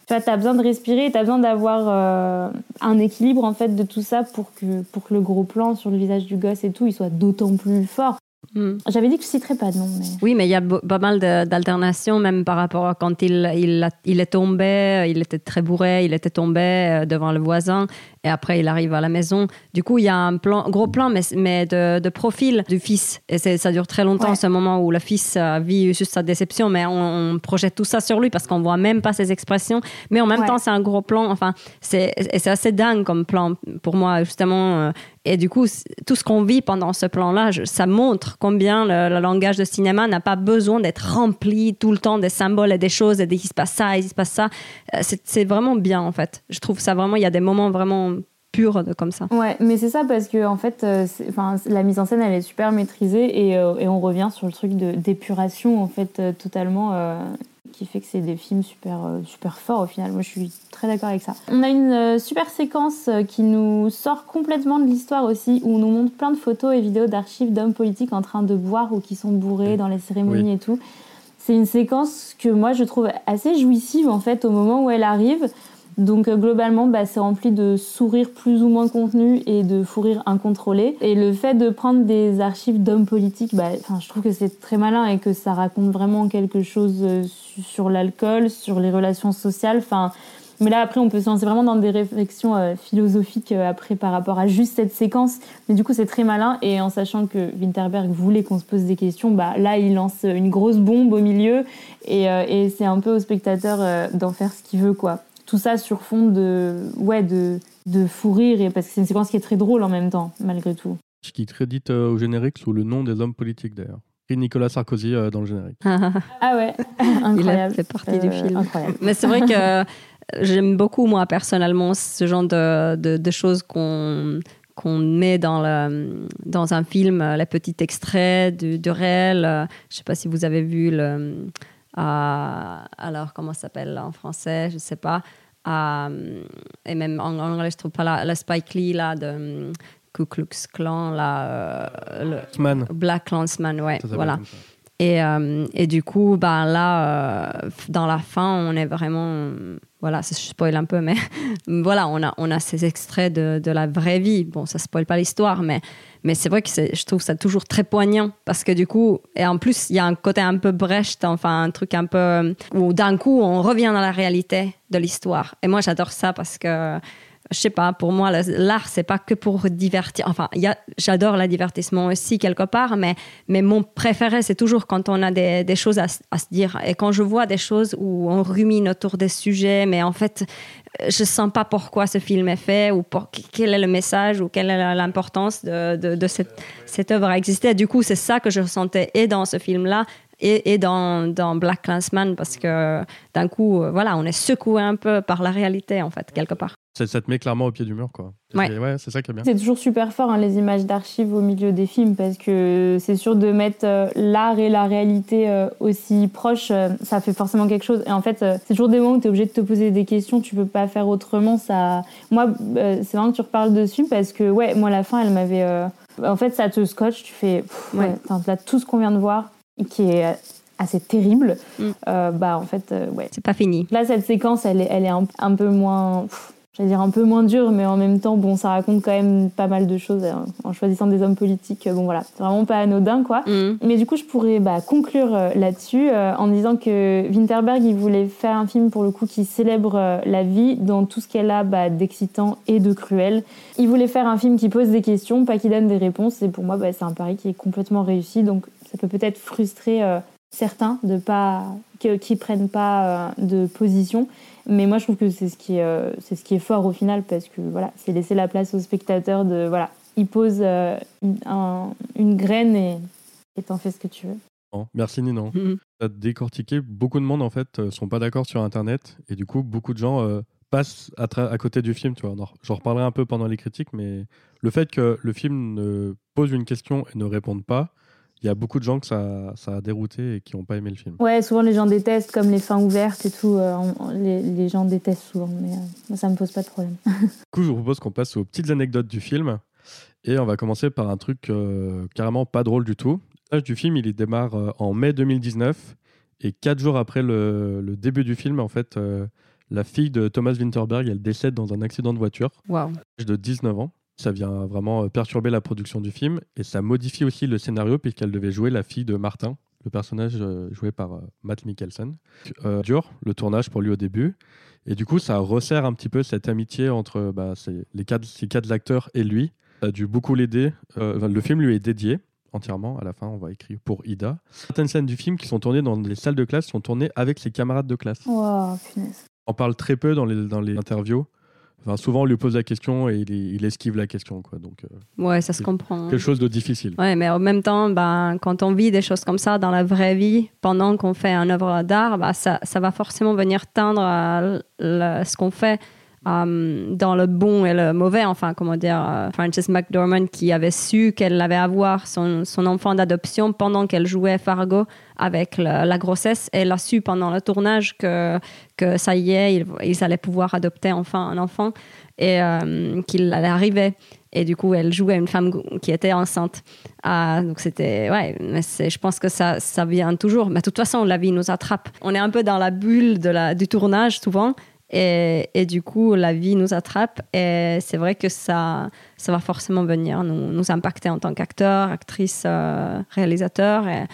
tu vois, as besoin de respirer, tu as besoin d'avoir euh, un équilibre en fait de tout ça pour que, pour que le gros plan sur le visage du gosse et tout, il soit d'autant plus fort. Hmm. J'avais dit que je citerais pas de nom. Mais... Oui, mais il y a pas mal d'alternations, même par rapport à quand il, il, il, est tombé, il était très bourré, il était tombé euh, devant le voisin, et après il arrive à la maison. Du coup, il y a un plan, gros plan, mais, mais de, de profil du fils. Et ça dure très longtemps, ce moment où le fils euh, vit juste sa déception, mais on, projette tout ça sur lui parce qu'on voit même pas ses expressions. Mais en même temps, c'est un gros plan. Enfin, c'est assez dingue comme plan pour moi, justement. Et du coup, tout ce qu'on vit pendant ce plan-là, ça montre combien le, langage de cinéma n'a pas besoin d'être rempli tout le temps des symboles et des choses et il se passe ça, il se passe ça. Euh, c'est vraiment bien, en fait. Je trouve ça vraiment, il y a des moments vraiment purs comme ça. Ouais, mais c'est ça parce que en fait, euh, la mise en scène, elle est super maîtrisée et, euh, et on revient sur le truc d'épuration, en fait, totalement qui fait que c'est des films super, euh, super forts au final. Moi, je suis très d'accord avec ça. On a une euh, super séquence euh, qui nous sort complètement de l'histoire aussi, où on nous montre plein de photos et vidéos d'archives d'hommes politiques en train de boire ou qui sont bourrés dans les cérémonies et tout. C'est une séquence que moi, je trouve assez jouissive en fait au moment où elle arrive donc euh, globalement, bah, c'est rempli de sourires plus ou moins contenus et de fou rire incontrôlé. Et le fait de prendre des archives d'hommes politiques, bah, je trouve que c'est très malin et que ça raconte vraiment quelque chose euh, sur l'alcool, sur les relations sociales. Enfin, mais là, après, on peut se lancer vraiment dans des réflexions euh, philosophiques après par rapport à juste cette séquence. Mais du coup, c'est très malin. Et en sachant que Winterberg voulait qu'on se pose des questions, bah, là, il lance une grosse bombe au milieu. Et, et c'est un peu au spectateur d'en faire ce qu'il veut, quoi tout ça sur fond de, ouais, de, de fou rire, et parce que c'est une séquence qui est très drôle en même temps, malgré tout. Qui crédite euh, au générique sous le nom des hommes politiques d'ailleurs. Et Nicolas Sarkozy euh, dans le générique. ah ouais, incroyable. Il a fait partie du euh, film. Mais c'est vrai que j'aime beaucoup, moi, personnellement, ce genre de, de, choses qu'on qu'on met dans, le, dans un film, les petits extraits du, du réel. Je ne sais pas si vous avez vu le, alors comment ça s'appelle en français, je ne sais pas. et même en anglais, je trouve pas la, la Spike Lee là, de um, Ku Klux Klan, là, euh, Black Clansman, ouais, voilà. Et, euh, et, du coup, bah, là, euh, dans la fin, on est vraiment. Voilà, je spoil un peu, mais voilà, on a, on a ces extraits de, de la vraie vie. Bon, ça spoil pas l'histoire, mais mais c'est vrai que je trouve ça toujours très poignant parce que du coup, et en plus, il y a un côté un peu Brecht, enfin un truc un peu où d'un coup, on revient dans la réalité de l'histoire. Et moi, j'adore ça parce que je sais pas, pour moi, l'art, c'est pas que pour divertir. Enfin, j'adore le divertissement aussi, quelque part, mais, mais mon préféré, c'est toujours quand on a des, des choses à, à, se dire. Et quand je vois des choses où on rumine autour des sujets, mais en fait, je sens pas pourquoi ce film est fait, ou pour, quel est le message, ou quelle est l'importance de, de, de, cette, cette œuvre à exister. du coup, c'est ça que je ressentais et dans ce film-là, et, et dans, dans, Black Clansman parce que d'un coup, euh, voilà, on est secoué un peu par la réalité, en fait, quelque part. Ça, te met clairement au pied du mur, quoi. Ouais. c'est ça qui est bien. C'est toujours super fort, hein, les images d'archives au milieu des films, parce que c'est sûr de mettre euh, l'art et la réalité euh, aussi proches, ça fait forcément quelque chose. Et en fait, c'est toujours des moments où tu es obligé de te poser des questions, tu peux pas faire autrement. Ça... Moi, c'est vraiment que tu reparles dessus, parce que, ouais, moi, la fin, elle m'avait. En fait, ça te scotche, tu fais. ouais. là, tout ce qu'on vient de voir, qui est assez terrible, mm. euh, bah en fait, euh, ouais. C'est pas fini. Là, cette séquence, elle est, elle est un, peu moins, j'allais dire un peu moins dure, mais en même temps, bon, ça raconte quand même pas mal de choses hein, en choisissant des hommes politiques. Bon, voilà, c'est vraiment pas anodin, quoi. Mm. Mais du coup, je pourrais bah, conclure euh, là-dessus en disant que Winterberg, il voulait faire un film pour le coup qui célèbre la vie dans tout ce qu'elle a bah, d'excitant et de cruel. Il voulait faire un film qui pose des questions, pas qui donne des réponses. Et pour moi, bah, c'est un pari qui est complètement réussi. Donc, ça peut peut-être frustrer certains de pas qui prennent pas euh, de position mais moi je trouve que c'est ce qui est euh, c'est ce qui est fort au final parce que voilà c'est laisser la place aux spectateurs de voilà il pose euh, une, un- une graine et et t'en fais ce que tu veux. Merci Ninon. Ça a décortiqué. Beaucoup de monde en fait euh, sont pas d'accord sur Internet et du coup beaucoup de gens euh, passent à, à côté du film. Tu vois, On en- j'en reparlerai un peu pendant les critiques, mais le fait que le film ne pose une question et ne réponde pas, il y a beaucoup de gens que ça, ça a dérouté et qui n'ont pas aimé le film. Ouais, souvent les gens détestent, comme les fins ouvertes et tout. euh, on- les, les gens détestent souvent, mais euh, ça me pose pas de problème. Du coup, je vous propose qu'on passe aux petites anecdotes du film. Et on va commencer par un truc euh, carrément pas drôle du tout. L'âge du film, il y démarre euh, en mai 2019. Et quatre jours après le, le début du film, en fait, euh, la fille de Thomas Winterberg, elle décède dans un accident de voiture, à l'âge de 19 ans. Ça vient vraiment euh, perturber la production du film. Et ça modifie aussi le scénario, puisqu'elle devait jouer la fille de Martin, le personnage euh, joué par euh, Matt Mikkelsen. Euh, dur, le tournage pour lui au début. Et du coup, ça resserre un petit peu cette amitié entre bah, ces, les quatre, ces quatre acteurs et lui. Ça a dû beaucoup l'aider. Euh, le film lui est dédié entièrement. À la fin, on va écrire pour Ida. Certaines scènes du film qui sont tournées dans les salles de classe sont tournées avec ses camarades de classe. Wow. On parle très peu dans les, dans les interviews. Enfin, souvent, on lui pose la question et il, il esquive la question. Quoi. Donc, euh, Ouais, ça se comprend. quelque chose de difficile. Ouais, mais en même temps, ben, quand on vit des choses comme ça dans la vraie vie, pendant qu'on fait une œuvre d'art, bah, ça, ça va forcément venir teindre euh, le- ce qu'on fait euh, dans le bon et le mauvais. Enfin, comment dire, euh, Frances McDormand qui avait su qu'elle allait avoir son, son enfant d'adoption pendant qu'elle jouait Fargo avec la grossesse. Elle a su pendant le tournage que, que ça y est, ils, ils allaient pouvoir adopter enfin un enfant et euh, qu'il allait arriver. Et du coup, elle jouait une femme qui était enceinte. Ah, donc c'était, ouais, mais je pense que ça, ça vient toujours. Mais de toute façon, la vie nous attrape. On est un peu dans la bulle du tournage souvent. Et, et du coup, la vie nous attrape. Et c'est vrai que ça, ça va forcément venir nous, nous impacter en tant qu'acteur, actrice, euh, réalisateur. Et,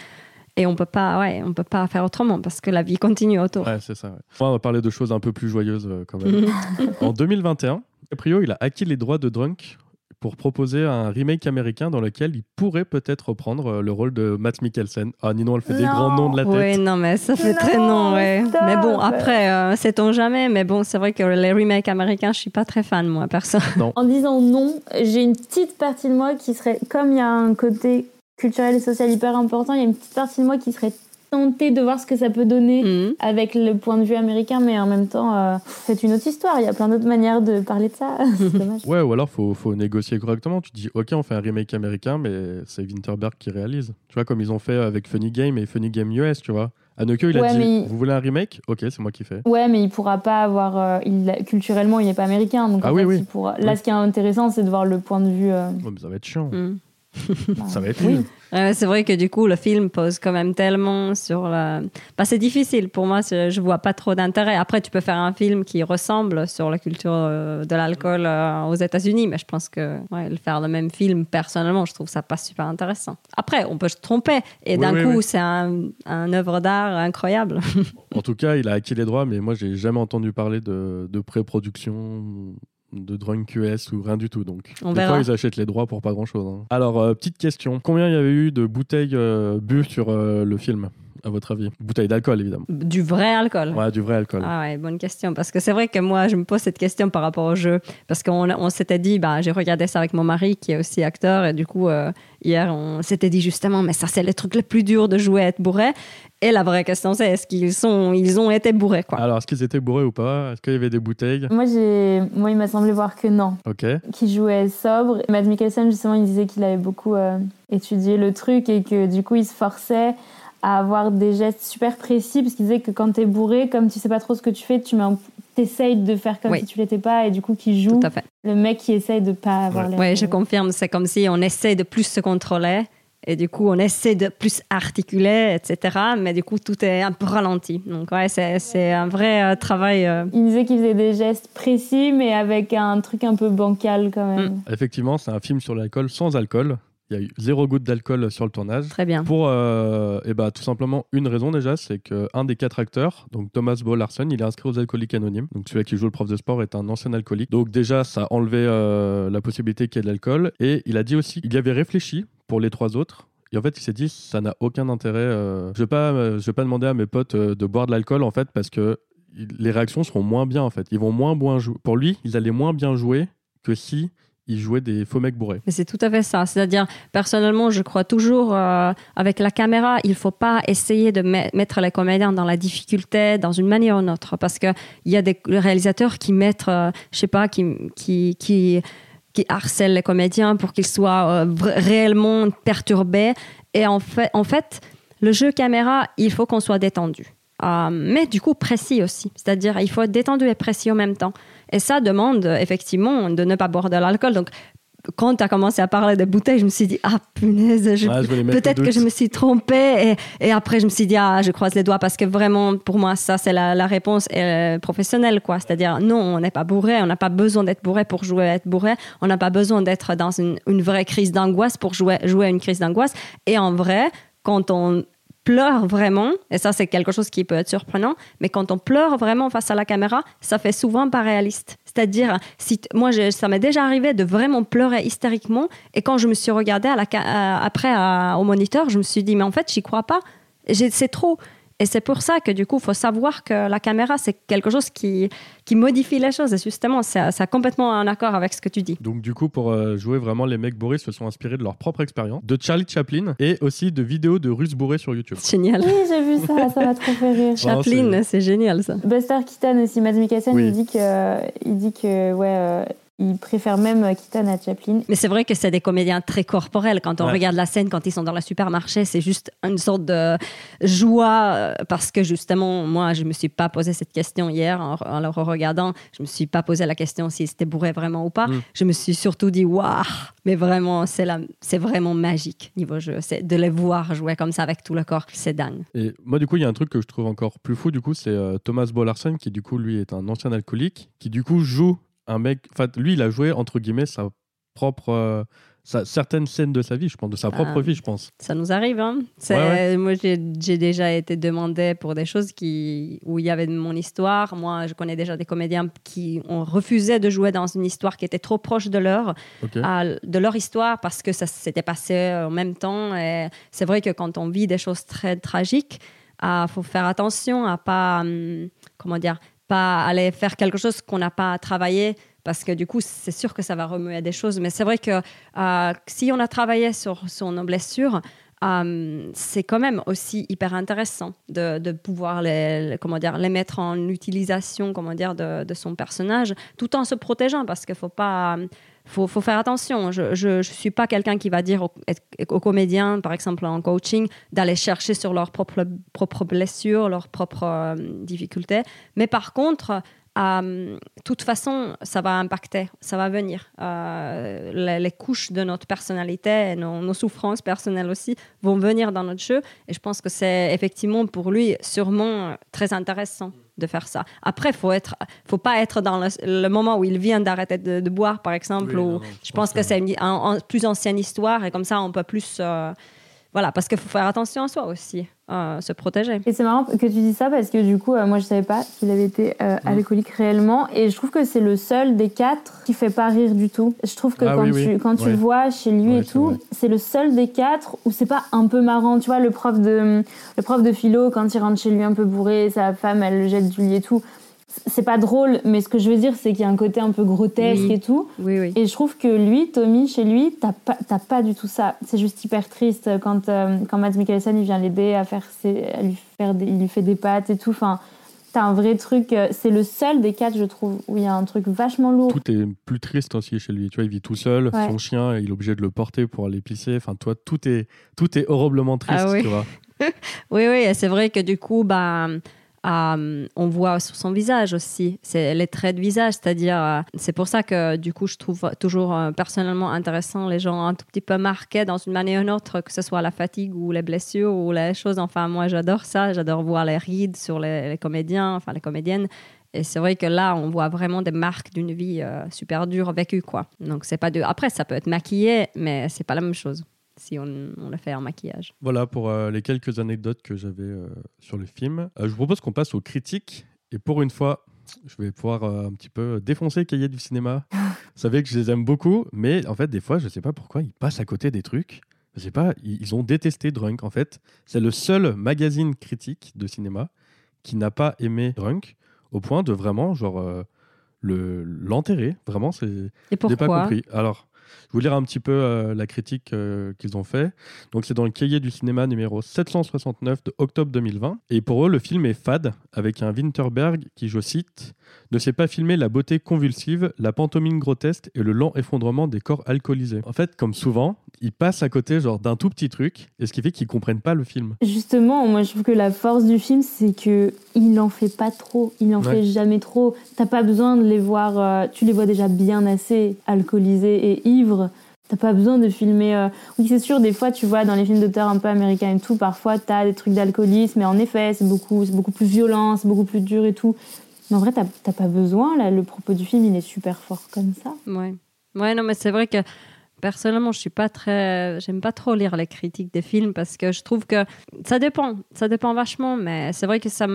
et on peut pas, ouais, on peut pas faire autrement parce que la vie continue autour. Ouais, c'est ça. ouais. On va parler de choses un peu plus joyeuses euh, quand même. en 2021, DiCaprio, il a acquis les droits de Drunk pour proposer un remake américain dans lequel il pourrait peut-être reprendre euh, le rôle de Matt Mikkelsen. Ah, Ninon, elle fait des grands noms de la tête. Oui, non, mais ça fait Non, très non, ouais. stop. Mais bon, après, euh, sait-on jamais. Mais bon, c'est vrai que les remakes américains, je suis pas très fan, moi, perso. En disant non, j'ai une petite partie de moi qui serait, comme il y a un côté culturel et social hyper important, il y a une petite partie de moi qui serait tentée de voir ce que ça peut donner Mhm. avec le point de vue américain, mais en même temps, euh, c'est une autre histoire. Il y a plein d'autres manières de parler de ça. c'est dommage. Ouais, ou alors faut, faut négocier correctement. Tu dis, ok, on fait un remake américain, mais c'est Winterberg qui réalise. Tu vois, comme ils ont fait avec Funny Game et Funny Game US, tu vois. Haneke, il a Ouais, dit, mais- vous voulez un remake? Ok, c'est moi qui fais. Ouais, mais il pourra pas avoir. euh, il, culturellement, il n'est pas américain. Donc Ah en oui, fait, oui. il pourra- Là, Oui. ce qui est intéressant, c'est de voir le point de vue. euh, Ouais, mais ça va être chiant. Mhm. Ça va être oui. Ouais, c'est vrai que du coup, le film pose quand même tellement sur la. Bah, c'est difficile pour moi, je vois pas trop d'intérêt. Après, tu peux faire un film qui ressemble sur la culture euh, de l'alcool euh, aux États-Unis, mais je pense que ouais, le faire le même film, personnellement, je trouve ça pas super intéressant. Après, on peut se tromper, et Oui, d'un oui, coup, oui. c'est un, un œuvre d'art incroyable. En tout cas, il a acquis les droits, mais moi, j'ai jamais entendu parler de, de pré-production, de Drunk US ou rien du tout. Donc, On des verra. fois, ils achètent les droits pour pas grand-chose. hein. Alors, euh, petite question. Combien il y avait eu de bouteilles euh, bues sur euh, le film, à votre avis? Bouteilles d'alcool, évidemment. du vrai alcool? Ouais, du vrai alcool. Ah ouais, bonne question. Parce que c'est vrai que moi, je me pose cette question par rapport au jeu. Parce qu'on on s'était dit, bah, j'ai regardé ça avec mon mari qui est aussi acteur. Et du coup, euh, hier, on s'était dit justement, mais ça, c'est le truc le plus dur de jouer, être bourré. Et la vraie question, c'est est-ce qu'ils sont, ils ont été bourrés, quoi? Alors, est-ce qu'ils étaient bourrés ou pas? Est-ce qu'il y avait des bouteilles? Moi, j'ai, moi, il m'a semblé voir que non, Ok. qu'il jouait sobre. Matt Mikkelsen, justement, il disait qu'il avait beaucoup euh, étudié le truc et que du coup, il se forçait à avoir des gestes super précis parce qu'il disait que quand t'es bourré, comme tu sais pas trop ce que tu fais, tu mets un- t'essayes de faire comme Oui. si tu l'étais pas et du coup, qui joue Tout à fait. le mec qui essaye de pas avoir Ouais. l'air. Oui, je confirme. C'est comme si on essaie de plus se contrôler. Et du coup, on essaie de plus articuler, etc. Mais du coup, tout est un peu ralenti. Donc, ouais, c'est c'est un vrai euh, travail. euh, Il disait qu'il faisait des gestes précis, mais avec un truc un peu bancal quand même. Effectivement, c'est un film sur l'alcool sans alcool. Il y a eu zéro goutte d'alcool sur le tournage. très bien. Pour euh, eh ben, tout simplement une raison déjà, c'est qu'un des quatre acteurs, donc Thomas Bo Larson, il est inscrit aux alcooliques anonymes. Donc celui qui joue le prof de sport est un ancien alcoolique. Donc déjà, ça a enlevé euh, la possibilité qu'il y ait de l'alcool. Et il a dit aussi qu'il y avait réfléchi pour les trois autres. Et en fait, il s'est dit, ça n'a aucun intérêt. euh, je ne vais, pas, je vais pas demander à mes potes de boire de l'alcool, en fait, parce que les réactions seront moins bien, en fait. Ils vont moins bien jouer. Pour lui, ils allaient moins bien jouer que si ils jouaient des faux mecs bourrés. Mais c'est tout à fait ça. C'est-à-dire, personnellement, je crois toujours euh, avec la caméra, il faut pas essayer de me- mettre les comédiens dans la difficulté dans une manière ou une autre. Parce qu'il y a des réalisateurs qui mettent, euh, je sais pas, qui, qui, qui, harcèlent les comédiens pour qu'ils soient euh, réellement perturbés. Et en fait, en fait, le jeu caméra, il faut qu'on soit détendu. Euh, mais du coup précis aussi. C'est-à-dire, il faut être détendu et précis en même temps. Et ça demande effectivement de ne pas boire de l'alcool. Donc, quand tu as commencé à parler des bouteilles, je me suis dit, ah punaise, je- Ouais, peut-être que je me suis trompée. Et, et après, je me suis dit, ah, je croise les doigts parce que vraiment, pour moi, ça, c'est la, la réponse euh, professionnelle. quoi. C'est-à-dire, non, on n'est pas bourré, on n'a pas besoin d'être bourré pour jouer à être bourré, on n'a pas besoin d'être dans une, une vraie crise d'angoisse pour jouer, jouer à une crise d'angoisse. Et en vrai, quand on pleure vraiment, et ça c'est quelque chose qui peut être surprenant, mais quand on pleure vraiment face à la caméra, ça fait souvent pas réaliste. C'est-à-dire, si moi ça m'est déjà arrivé de vraiment pleurer hystériquement, et quand je me suis regardée à la après au moniteur, je me suis dit mais en fait j'y crois pas, c'est trop. Et c'est pour ça que du coup, il faut savoir que la caméra, c'est quelque chose qui, qui modifie les choses. Et justement, c'est c'est complètement en accord avec ce que tu dis. Donc du coup, pour euh, jouer vraiment, les mecs bourrés se sont inspirés de leur propre expérience, de Charlie Chaplin et aussi de vidéos de Russes bourrés sur YouTube. C'est génial. Oui, j'ai vu ça, ça m'a trop fait rire. Vraiment, Chaplin, c'est génial ça. Buster Keaton aussi, Mads Mikkelsen, Oui. il dit que, il dit que ouais, euh, il préfère même Keaton à Chaplin. Mais c'est vrai que c'est des comédiens très corporels. Quand on Ouais. regarde la scène, quand ils sont dans le supermarché, c'est juste une sorte de joie euh, parce que justement, moi, je me suis pas posé cette question hier en, en le regardant. Je me suis pas posé la question si c'était bourré vraiment ou pas. Mm. Je me suis surtout dit, waouh, mais vraiment, c'est la- c'est vraiment magique niveau jeu. C'est de les voir jouer comme ça avec tout le corps, c'est dingue. Et moi, du coup, il y a un truc que je trouve encore plus fou, du coup, c'est euh, Thomas Bollarsen, qui, du coup, lui, est un ancien alcoolique, qui, du coup, joue un mec. Enfin, lui, il a joué, entre guillemets, sa propre. euh, sa- certaines scènes de sa vie, je pense, de sa propre Ah. vie, je pense. Ça nous arrive. Hein. Ouais, Moi, j'ai déjà été demandé pour des choses qui, où il y avait mon histoire. Moi, je connais déjà des comédiens qui ont refusé de jouer dans une histoire qui était trop proche de leur, à- de leur histoire parce que ça s'était passé en même temps. Et c'est vrai que quand on vit des choses très tragiques, il faut faire attention à pas, hum, comment dire, pas aller faire quelque chose qu'on n'a pas travaillé parce que du coup, c'est sûr que ça va remuer des choses. Mais c'est vrai que euh, si on a travaillé sur, sur nos blessures, euh, c'est quand même aussi hyper intéressant de, pouvoir les, comment dire, les mettre en utilisation comment dire, de, de son personnage tout en se protégeant parce qu'il faut pas. Faut, faut faire attention. Je ne suis pas quelqu'un qui va dire aux, comédiens, par exemple en coaching, d'aller chercher sur leurs propres, blessures, leurs propres euh, difficultés. Mais par contre, euh, toute façon, ça va impacter, ça va venir. Euh, les, couches de notre personnalité, nos souffrances personnelles aussi, vont venir dans notre jeu. Et je pense que c'est effectivement pour lui sûrement très intéressant de faire ça. Après, faut être, faut pas être dans le, le moment où il vient d'arrêter de, de boire, par exemple. Oui, ou- non, je pense que c'est une un- un- plus ancienne histoire et comme ça, on peut plus. euh, voilà, parce qu'il faut faire attention à soi aussi, euh, se protéger. Et c'est marrant que tu dis ça parce que du coup, euh, moi je savais pas qu'il avait été euh, alcoolique réellement. Et je trouve que c'est le seul des quatre qui fait pas rire du tout. Je trouve que Ah quand, oui, tu, oui. quand tu Ouais. vois chez lui Ouais, et tout, c'est le seul des quatre où c'est pas un peu marrant. Tu vois, le prof de, le prof de philo, quand il rentre chez lui un peu bourré, sa femme elle le jette du lit et tout. C'est pas drôle, mais ce que je veux dire, c'est qu'il y a un côté un peu grotesque Oui. et tout. Oui, oui. Et je trouve que lui, Tommy, chez lui, t'as pas, t'as pas du tout ça. C'est juste hyper triste quand, euh, quand Mads Mikkelsen il vient l'aider à faire ses, à lui faire des, il lui fait des pâtes et tout. Enfin, t'as un vrai truc. euh, C'est le seul des quatre, je trouve, où il y a un truc vachement lourd. Tout est plus triste aussi chez lui. Tu vois, il vit tout seul, Ouais. son chien, il est obligé de le porter pour aller pisser. Enfin, toi, tout est, tout est horriblement triste, Ah oui. tu vois. Oui, oui, c'est vrai que du coup, bah, euh, on voit sur son visage aussi, c'est les traits de visage, c'est-à-dire, euh, c'est pour ça que du coup, je trouve toujours euh, personnellement intéressant les gens un tout petit peu marqués dans une manière ou une autre, que ce soit la fatigue ou les blessures ou les choses. Enfin, moi, j'adore ça, j'adore voir les rides sur les, comédiens, enfin les comédiennes. Et c'est vrai que là, on voit vraiment des marques d'une vie super dure vécue, quoi. Donc, c'est pas de. Après, ça peut être maquillé, mais c'est pas la même chose si on, on le fait en maquillage. Voilà pour euh, les quelques anecdotes que j'avais euh, sur le film. Euh, je vous propose qu'on passe aux critiques. Et pour une fois, je vais pouvoir un petit peu défoncer le cahier du cinéma. Vous savez que je les aime beaucoup, mais en fait, des fois, je sais pas pourquoi ils passent à côté des trucs. Je sais pas, ils ils ont détesté Drunk. En fait, c'est le seul magazine critique de cinéma qui n'a pas aimé Drunk au point de vraiment, genre, le l'enterrer. Vraiment, c'est. Et J'ai pas pourquoi? compris. Alors, je vous lire un petit peu euh, la critique euh, qu'ils ont fait. Donc, c'est dans le cahier du cinéma numéro 769 de octobre 2020. Et pour eux, le film est fade, avec un Winterberg qui, je cite, ne sait pas filmer la beauté convulsive, la pantomime grotesque et le lent effondrement des corps alcoolisés. En fait, comme souvent, ils passent à côté genre d'un tout petit truc, et ce qui fait qu'ils comprennent pas le film. Justement, moi je trouve que la force du film, c'est que il n'en fait pas trop, il n'en Ouais. fait jamais trop. T'as pas besoin de les voir, euh, tu les vois déjà bien assez alcoolisés et ivres. T'as pas besoin de filmer. euh, Oui, c'est sûr, des fois, tu vois, dans les films d'auteur un peu américains et tout, parfois t'as des trucs d'alcoolisme, mais en effet, c'est beaucoup, c'est beaucoup plus violent, c'est beaucoup plus dur et tout. Mais en vrai, t'as pas besoin, là, le propos du film, il est super fort comme ça. Ouais. Ouais, non, mais c'est vrai que personnellement, je suis pas très. J'aime pas trop lire les critiques des films parce que je trouve que ça dépend. Ça dépend vachement, mais c'est vrai que ça.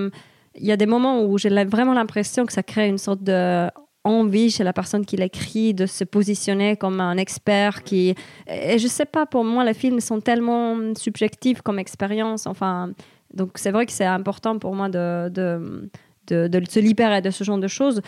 Il y a des moments où j'ai vraiment l'impression que ça crée une sorte de envie chez la personne qui l'écrit de se positionner comme un expert qui et je sais pas pour moi les films sont tellement subjectifs comme expérience enfin donc c'est vrai que c'est important pour moi de, de, se libérer de ce genre de choses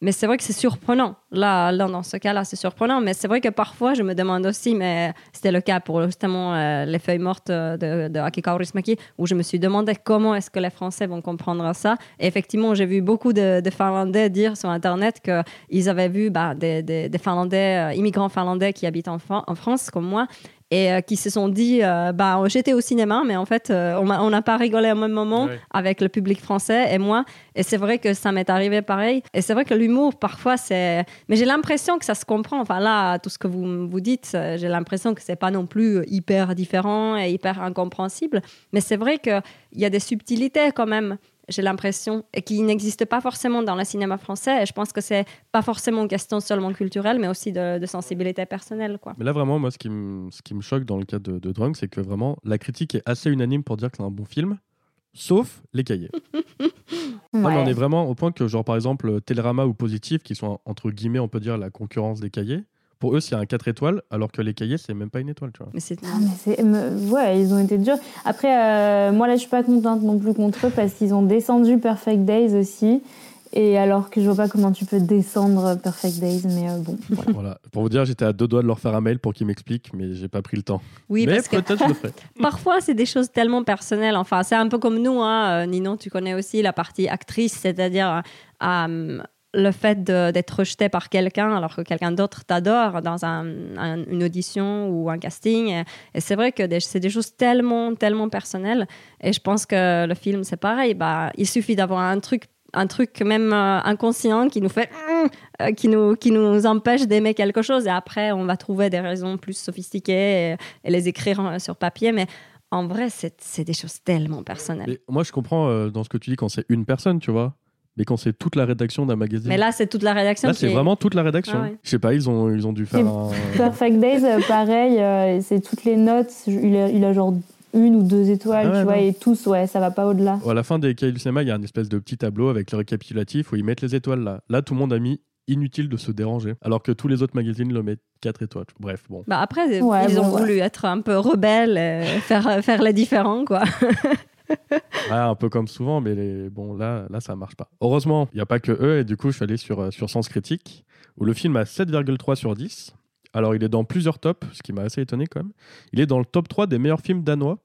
mais c'est vrai que c'est surprenant. Là, là, dans ce cas-là, c'est surprenant. Mais c'est vrai que parfois, je me demande aussi, mais c'était le cas pour justement euh, les feuilles mortes euh, de, de Akika Kaurismäki, où je me suis demandé comment est-ce que les Français vont comprendre ça. Et effectivement, j'ai vu beaucoup de, Finlandais dire sur Internet qu'ils avaient vu bah, des, des- Finlandais, euh, immigrants finlandais qui habitent en France, comme moi, et euh, qui se sont dit, euh, bah, j'étais au cinéma, mais en fait, euh, on n'a pas rigolé au même moment Ouais. avec le public français et moi. Et c'est vrai que ça m'est arrivé pareil. Et c'est vrai que l'humour, parfois, c'est. Mais j'ai l'impression que ça se comprend. Enfin, là, tout ce que vous vous dites, euh, j'ai l'impression que c'est pas non plus hyper différent et hyper incompréhensible. Mais c'est vrai qu'il y a des subtilités quand même. J'ai l'impression, et qui n'existent pas forcément dans le cinéma français. Et je pense que c'est pas forcément une question seulement culturelle, mais aussi de, de sensibilité personnelle. Quoi. Mais là, vraiment, moi, ce qui me, ce qui me choque dans le cas de, de Drunk, c'est que vraiment, la critique est assez unanime pour dire que c'est un bon film, sauf les cahiers. Non, on est vraiment au point que, genre, par exemple, Télérama ou Positif, qui sont, entre guillemets, on peut dire, la concurrence des cahiers, pour eux, c'est un 4 étoiles, alors que les cahiers, c'est même pas une étoile, tu vois. Mais c'est. Ah, mais c'est- me- ouais, ils ont été durs. Après, euh, moi là, je suis pas contente non plus contre eux parce qu'ils ont descendu Perfect Days aussi. Et alors que je vois pas comment tu peux descendre Perfect Days, mais euh, bon, voilà. Voilà. Pour vous dire, j'étais à deux doigts de leur faire un mail pour qu'ils m'expliquent, mais j'ai pas pris le temps. Oui, mais parce que je le ferai. Parfois, c'est des choses tellement personnelles. Enfin, c'est un peu comme nous, hein. Euh, Ninon, tu connais aussi la partie actrice, c'est-à-dire euh, le fait d'être rejeté par quelqu'un alors que quelqu'un d'autre t'adore dans un- un- une audition ou un casting. Et, c'est vrai que c'est des choses tellement, tellement personnelles. Et je pense que le film, c'est pareil. Bah, il suffit d'avoir un truc un truc même euh, inconscient qui nous fait euh, qui nous qui nous empêche d'aimer quelque chose et après on va trouver des raisons plus sophistiquées et, les écrire euh, sur papier mais en vrai c'est des choses tellement personnelles moi, je comprends dans ce que tu dis quand c'est une personne, tu vois. Mais quand c'est toute la rédaction d'un magazine. mais là c'est toute la rédaction Là, c'est est- vraiment toute la rédaction. Ah ouais. Je sais pas, ils ont, ils ont dû faire un. Perfect Days, euh, pareil, euh, c'est toutes les notes. Il a, il a genre une ou deux étoiles, Ah ouais, tu vois, non. et tous, ouais, ça va pas au-delà. À la fin des cahiers du cinéma, il y a un espèce de petit tableau avec le récapitulatif où ils mettent les étoiles là. Là, tout le monde a mis inutile de se déranger. Alors que tous les autres magazines le mettent 4 étoiles. Bref, bon. bah après Ouais, ils bon, ont voulu être un peu rebelles et faire faire les différents quoi Ouais, un peu comme souvent, mais les- bon, là, là, ça marche pas. Heureusement, il n'y a pas que eux, et du coup, je suis allé sur, euh, sur Sens Critique, où le film a 7,3 sur 10. Alors, il est dans plusieurs tops, ce qui m'a assez étonné quand même. Il est dans le top 3 des meilleurs films danois,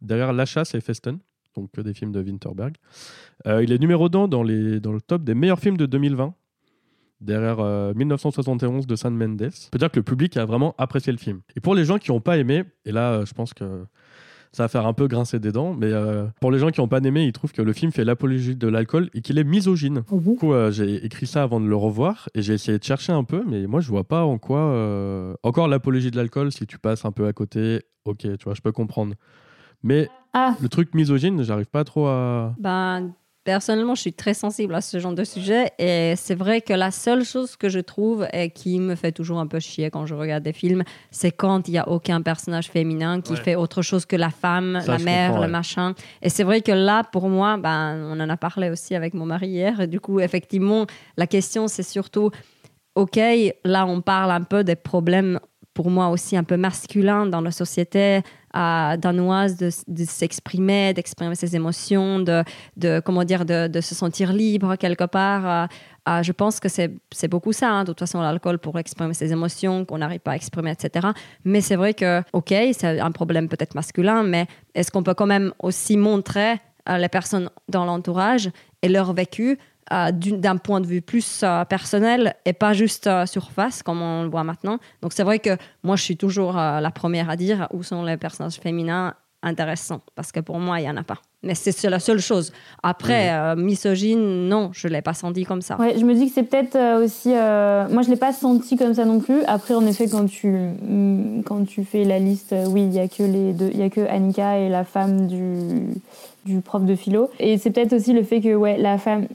derrière La Chasse et Festen, donc que des films de Winterberg. Euh, il est numéro 2 dans, les, dans le top des meilleurs films de 2020, derrière euh, 1971 de San Mendes. On peut dire que le public a vraiment apprécié le film. Et pour les gens qui n'ont pas aimé, et là, euh, je pense que ça va faire un peu grincer des dents, mais euh, pour les gens qui n'ont pas aimé, ils trouvent que le film fait l'apologie de l'alcool et qu'il est misogyne. Oh, Du coup, euh, j'ai écrit ça avant de le revoir et j'ai essayé de chercher un peu, mais moi, je vois pas en quoi. euh, Encore l'apologie de l'alcool, si tu passes un peu à côté, ok, tu vois, je peux comprendre. Mais Ah, le truc misogyne, j'arrive pas trop à. Ben, personnellement, je suis très sensible à ce genre de sujet et c'est vrai que la seule chose que je trouve et qui me fait toujours un peu chier quand je regarde des films, c'est quand il n'y a aucun personnage féminin qui Ouais. fait autre chose que la femme, Ça, la mère, le ouais. machin. Et c'est vrai que là, pour moi, ben, on en a parlé aussi avec mon mari hier et du coup, effectivement, la question, c'est surtout, OK, là, on parle un peu des problèmes pour moi aussi un peu masculin dans la société euh, danoise de, s'exprimer, d'exprimer ses émotions, de, de comment dire, de, se sentir libre quelque part. Euh, je pense que c'est beaucoup ça. Hein. De toute façon, l'alcool pour exprimer ses émotions qu'on n'arrive pas à exprimer, etc. Mais c'est vrai que, ok, c'est un problème peut-être masculin, mais est-ce qu'on peut quand même aussi montrer euh, les personnes dans l'entourage et leur vécu euh, d'un point de vue plus euh, personnel et pas juste surface comme on le voit maintenant. Donc c'est vrai que moi je suis toujours la première à dire où sont les personnages féminins intéressants parce que pour moi il y en a pas. Mais c'est la seule chose. Après, misogyne, non, je l'ai pas senti comme ça. Ouais, je me dis que c'est peut-être aussi. moi, je l'ai pas senti comme ça non plus. Après, en effet, quand tu mm, quand tu fais la liste, oui, il y a que les deux, il y a que Annika et la femme du du prof de philo. Et c'est peut-être aussi le fait que ouais, la femme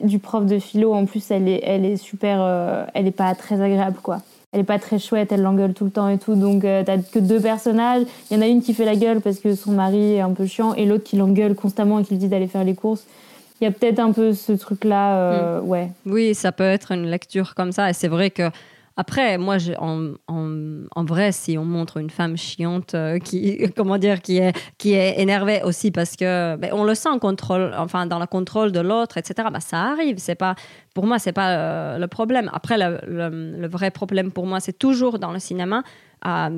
du prof de philo, en plus, elle est, elle est super. Euh, elle est pas très agréable, quoi. Elle est pas très chouette, elle l'engueule tout le temps et tout. Donc, euh, t'as que deux personnages. Il y en a une qui fait la gueule parce que son mari est un peu chiant et l'autre qui l'engueule constamment et qui lui dit d'aller faire les courses. Il y a peut-être un peu ce truc-là, euh, mm. ouais. Oui, ça peut être une lecture comme ça. Et c'est vrai que après, moi, en, vrai, si on montre une femme chiante euh, qui, comment dire, qui est, qui est énervée aussi parce que ben, on le sent enfin, dans le contrôle de l'autre, etc. Ben, ça arrive. C'est pas, pour moi, c'est pas euh, le problème. Après, le, vrai problème pour moi, c'est toujours dans le cinéma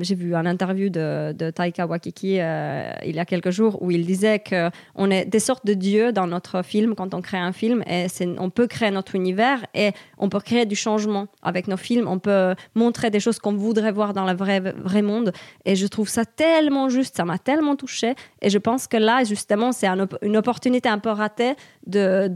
j'ai vu un interview de, Taika Waititi euh, il y a quelques jours où il disait qu'on est des sortes de dieux dans notre film quand on crée un film et on peut créer notre univers et on peut créer du changement avec nos films. On peut montrer des choses qu'on voudrait voir dans le vrai, vrai monde et je trouve ça tellement juste, ça m'a tellement touché et je pense que là, justement, c'est une opportunité un peu ratée de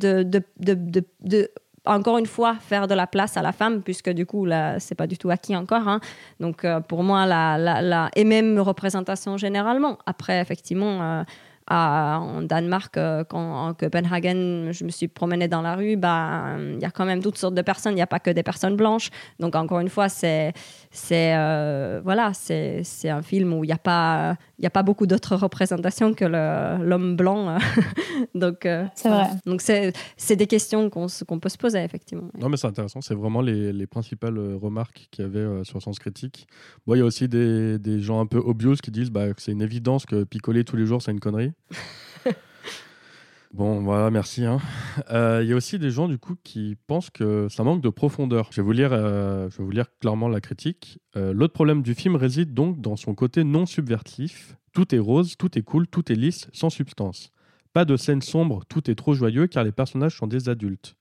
encore une fois, faire de la place à la femme, puisque du coup, là, c'est pas du tout acquis encore. Hein. Donc, euh, pour moi, la, et même représentation généralement. Après, effectivement, euh, en Danemark, euh, quand, en Copenhagen, je me suis promenée dans la rue, bah, il y a quand même toutes sortes de personnes, il n'y a pas que des personnes blanches. Donc, encore une fois, c'est c'est euh, voilà, c'est un film où il n'y a, pas, il a pas beaucoup d'autres représentations que l'homme blanc. Donc, euh, c'est vrai. Donc, c'est des questions qu'on peut se poser, effectivement. Non, mais c'est intéressant. C'est vraiment les, les, principales remarques qu'il y avait sur Sens Critique. Bon, il y a aussi des, des, gens un peu obvious qui disent bah, que c'est une évidence que picoler tous les jours, c'est une connerie. Bon, voilà, merci. Hein. Euh, il y a aussi des gens du coup qui pensent que ça manque de profondeur. Je vais vous lire, euh, clairement la critique. Euh, l'autre problème du film réside donc dans son côté non subvertif. Tout est rose, tout est cool, tout est lisse, sans substance. Pas de scène sombre, tout est trop joyeux car les personnages sont des adultes.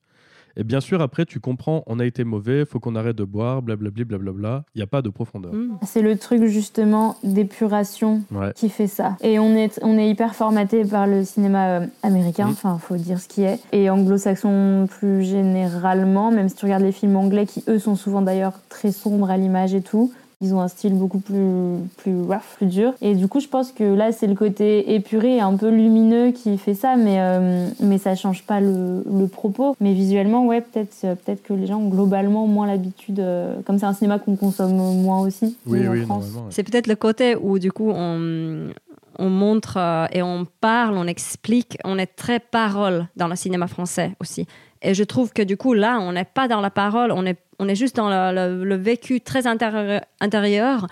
Et bien sûr, après, tu comprends, on a été mauvais, faut qu'on arrête de boire, blablabla, blablabla. Il n'y a pas de profondeur. Mm. C'est le truc justement d'épuration qui fait ça. Et on est, on est hyper formaté par le cinéma euh, américain, mm. enfin, faut dire ce qui est. Et anglo-saxon plus généralement, même si tu regardes les films anglais qui, eux, sont souvent d'ailleurs très sombres à l'image et tout. Ils ont un style beaucoup plus, plus rough, plus dur. Et du coup, je pense que là, c'est le côté épuré et un peu lumineux qui fait ça, mais, euh, mais ça change pas le, le, propos. Mais visuellement, ouais, peut-être peut que les gens ont globalement moins l'habitude, euh, comme c'est un cinéma qu'on consomme moins aussi. Oui, oui, France. C'est peut-être le côté où, du coup, on, on montre euh, et on parle, on explique, on est très parole dans le cinéma français aussi. Et je trouve que du coup, là, on n'est pas dans la parole, on est on est juste dans le, vécu très intérieur.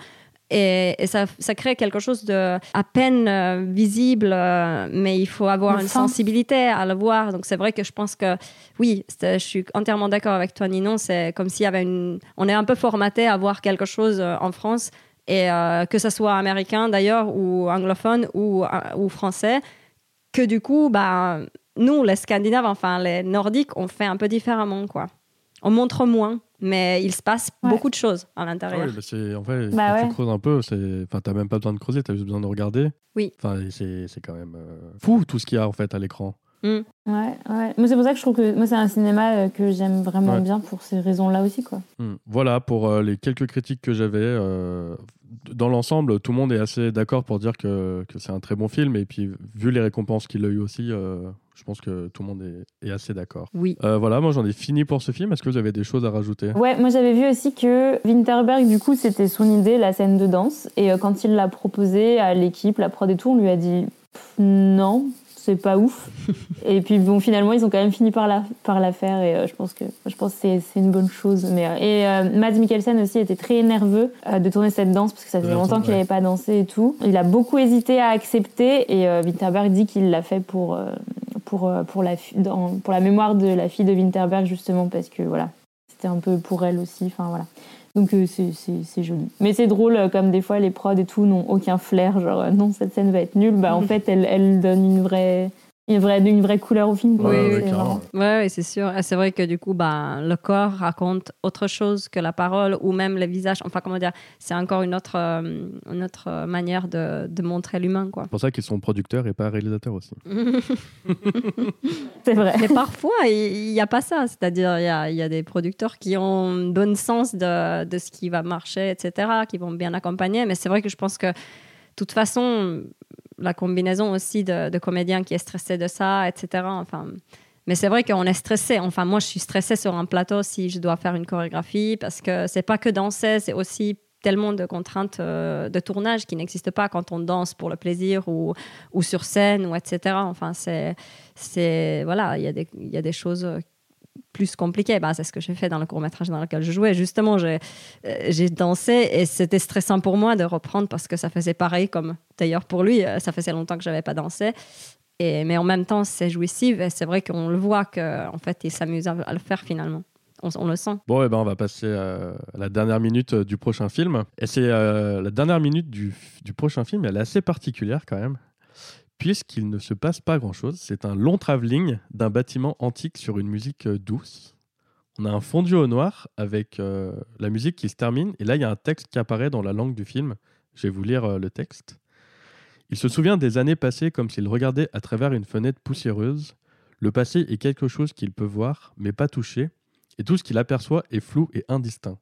Et, ça, ça, crée quelque chose de à peine euh, visible, euh, mais il faut avoir une sensibilité à le voir. Donc c'est vrai que je pense que oui, je suis entièrement d'accord avec toi, Ninon. C'est comme s'il y avait une, on est un peu formaté à voir quelque chose euh, en France et que ce soit américain d'ailleurs ou anglophone ou, ou français, que du coup, bah nous, les Scandinaves, enfin les Nordiques, on fait un peu différemment, quoi. On montre moins mais il se passe beaucoup de choses à l'intérieur. Ah oui, c'est, en fait, bah quand tu creuses un peu, enfin, t'as même pas besoin de creuser, t'as juste besoin de regarder. Oui. Enfin, c'est, quand même euh, fou tout ce qu'il y a en fait à l'écran. Mm. Ouais, ouais. Moi, c'est pour ça que je trouve que moi, c'est un cinéma euh, que j'aime vraiment bien pour ces raisons-là aussi, quoi. Mm. Voilà pour euh, les quelques critiques que j'avais. dans l'ensemble, tout le monde est assez d'accord pour dire que, que, c'est un très bon film. Et puis, vu les récompenses qu'il a eu aussi, je pense que tout le monde est, assez d'accord. Oui. Euh, voilà, moi j'en ai fini pour ce film. Est-ce que vous avez des choses à rajouter? Ouais, moi j'avais vu aussi que Winterberg, du coup, c'était son idée, la scène de danse. Et euh, quand il l'a proposé à l'équipe, la prod et tout, on lui a dit non, c'est pas ouf. et puis bon, finalement, ils ont quand même fini par la, par la faire et euh, je pense que, je pense c'est, c'est une bonne chose. Mais, euh, et euh, Mads Mikkelsen aussi était très nerveux de tourner cette danse parce que ça faisait longtemps qu'il n'avait pas dansé et tout. Il a beaucoup hésité à accepter et Winterberg dit qu'il l'a fait pour, pour, pour, la, dans, pour la mémoire de la fille de Winterberg justement parce que voilà, c'était un peu pour elle aussi. Enfin voilà. Donc c'est joli. Mais c'est drôle, comme des fois les prods et tout n'ont aucun flair, genre non, cette scène va être nulle. Bah en fait, elle, elle donne une vraie, une vraie, une vraie couleur au film. Oui, ouais, c'est sûr. C'est vrai que du coup, bah, le corps raconte autre chose que la parole ou même le visage. Enfin, comment dire, c'est encore une autre, euh, une autre manière de, de montrer l'humain. C'est pour ça qu'ils sont producteurs et pas réalisateurs aussi. c'est vrai. Mais parfois, il n'y a pas ça. C'est-à-dire, il y a, y a, des producteurs qui ont un bon sens de, de ce qui va marcher, etc., qui vont bien accompagner. Mais c'est vrai que je pense que, de toute façon, la combinaison aussi de, comédiens qui est stressé de ça, etc. Enfin, mais c'est vrai qu'on est stressé. Enfin, moi, je suis stressée sur un plateau si je dois faire une chorégraphie parce que c'est pas que danser, c'est aussi tellement de contraintes euh, de tournage qui n'existent pas quand on danse pour le plaisir ou, ou sur scène ou etc. Enfin, c'est, voilà, il y, y a des choses plus compliqué. Bah, c'est ce que j'ai fait dans le court métrage dans lequel je jouais. Justement, j'ai, euh, j'ai dansé et c'était stressant pour moi de reprendre parce que ça faisait pareil comme d'ailleurs pour lui. Euh, ça faisait longtemps que je n'avais pas dansé. Mais en même temps, c'est jouissif et c'est vrai qu'on le voit qu'en fait, il s'amuse à, le faire finalement. On, le sent. Bon, et eh ben, on va passer à la dernière minute euh, du prochain film. Et c'est la dernière minute du prochain film, elle est assez particulière quand même puisqu'il ne se passe pas grand-chose. C'est un long travelling d'un bâtiment antique sur une musique euh, douce. On a un fondu au noir avec euh, la musique qui se termine, et là il y a un texte qui apparaît dans la langue du film. Je vais vous lire euh, le texte. Il se souvient des années passées comme s'il regardait à travers une fenêtre poussiéreuse. Le passé est quelque chose qu'il peut voir, mais pas toucher, et tout ce qu'il aperçoit est flou et indistinct.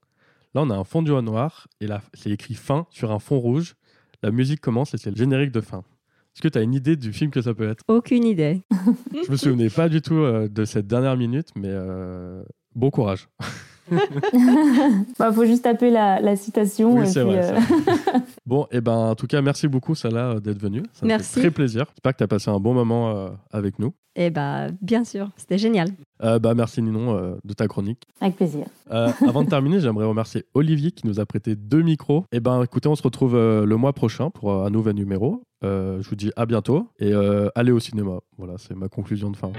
Là, on a un fondu au noir, et là, c'est écrit fin sur un fond rouge. La musique commence et c'est le générique de fin. Est-ce que tu as une idée du film que ça peut être? Aucune idée. Je me souvenais pas du tout euh, de cette dernière minute, mais euh, bon courage. Il bah, faut juste taper la, citation. Oui, c'est vrai, euh, bon, et eh ben, en tout cas, merci beaucoup, Salah, d'être venue. Ça merci. fait très plaisir. J'espère que tu as passé un bon moment avec nous. Eh bah, bien sûr, c'était génial. bah, merci Ninon de ta chronique. Avec plaisir. avant de terminer, j'aimerais remercier Olivier qui nous a prêté deux micros. Et eh ben, écoutez, on se retrouve le mois prochain pour un nouvel numéro. Euh, je vous dis à bientôt et euh, allez au cinéma. Voilà, c'est ma conclusion de fin.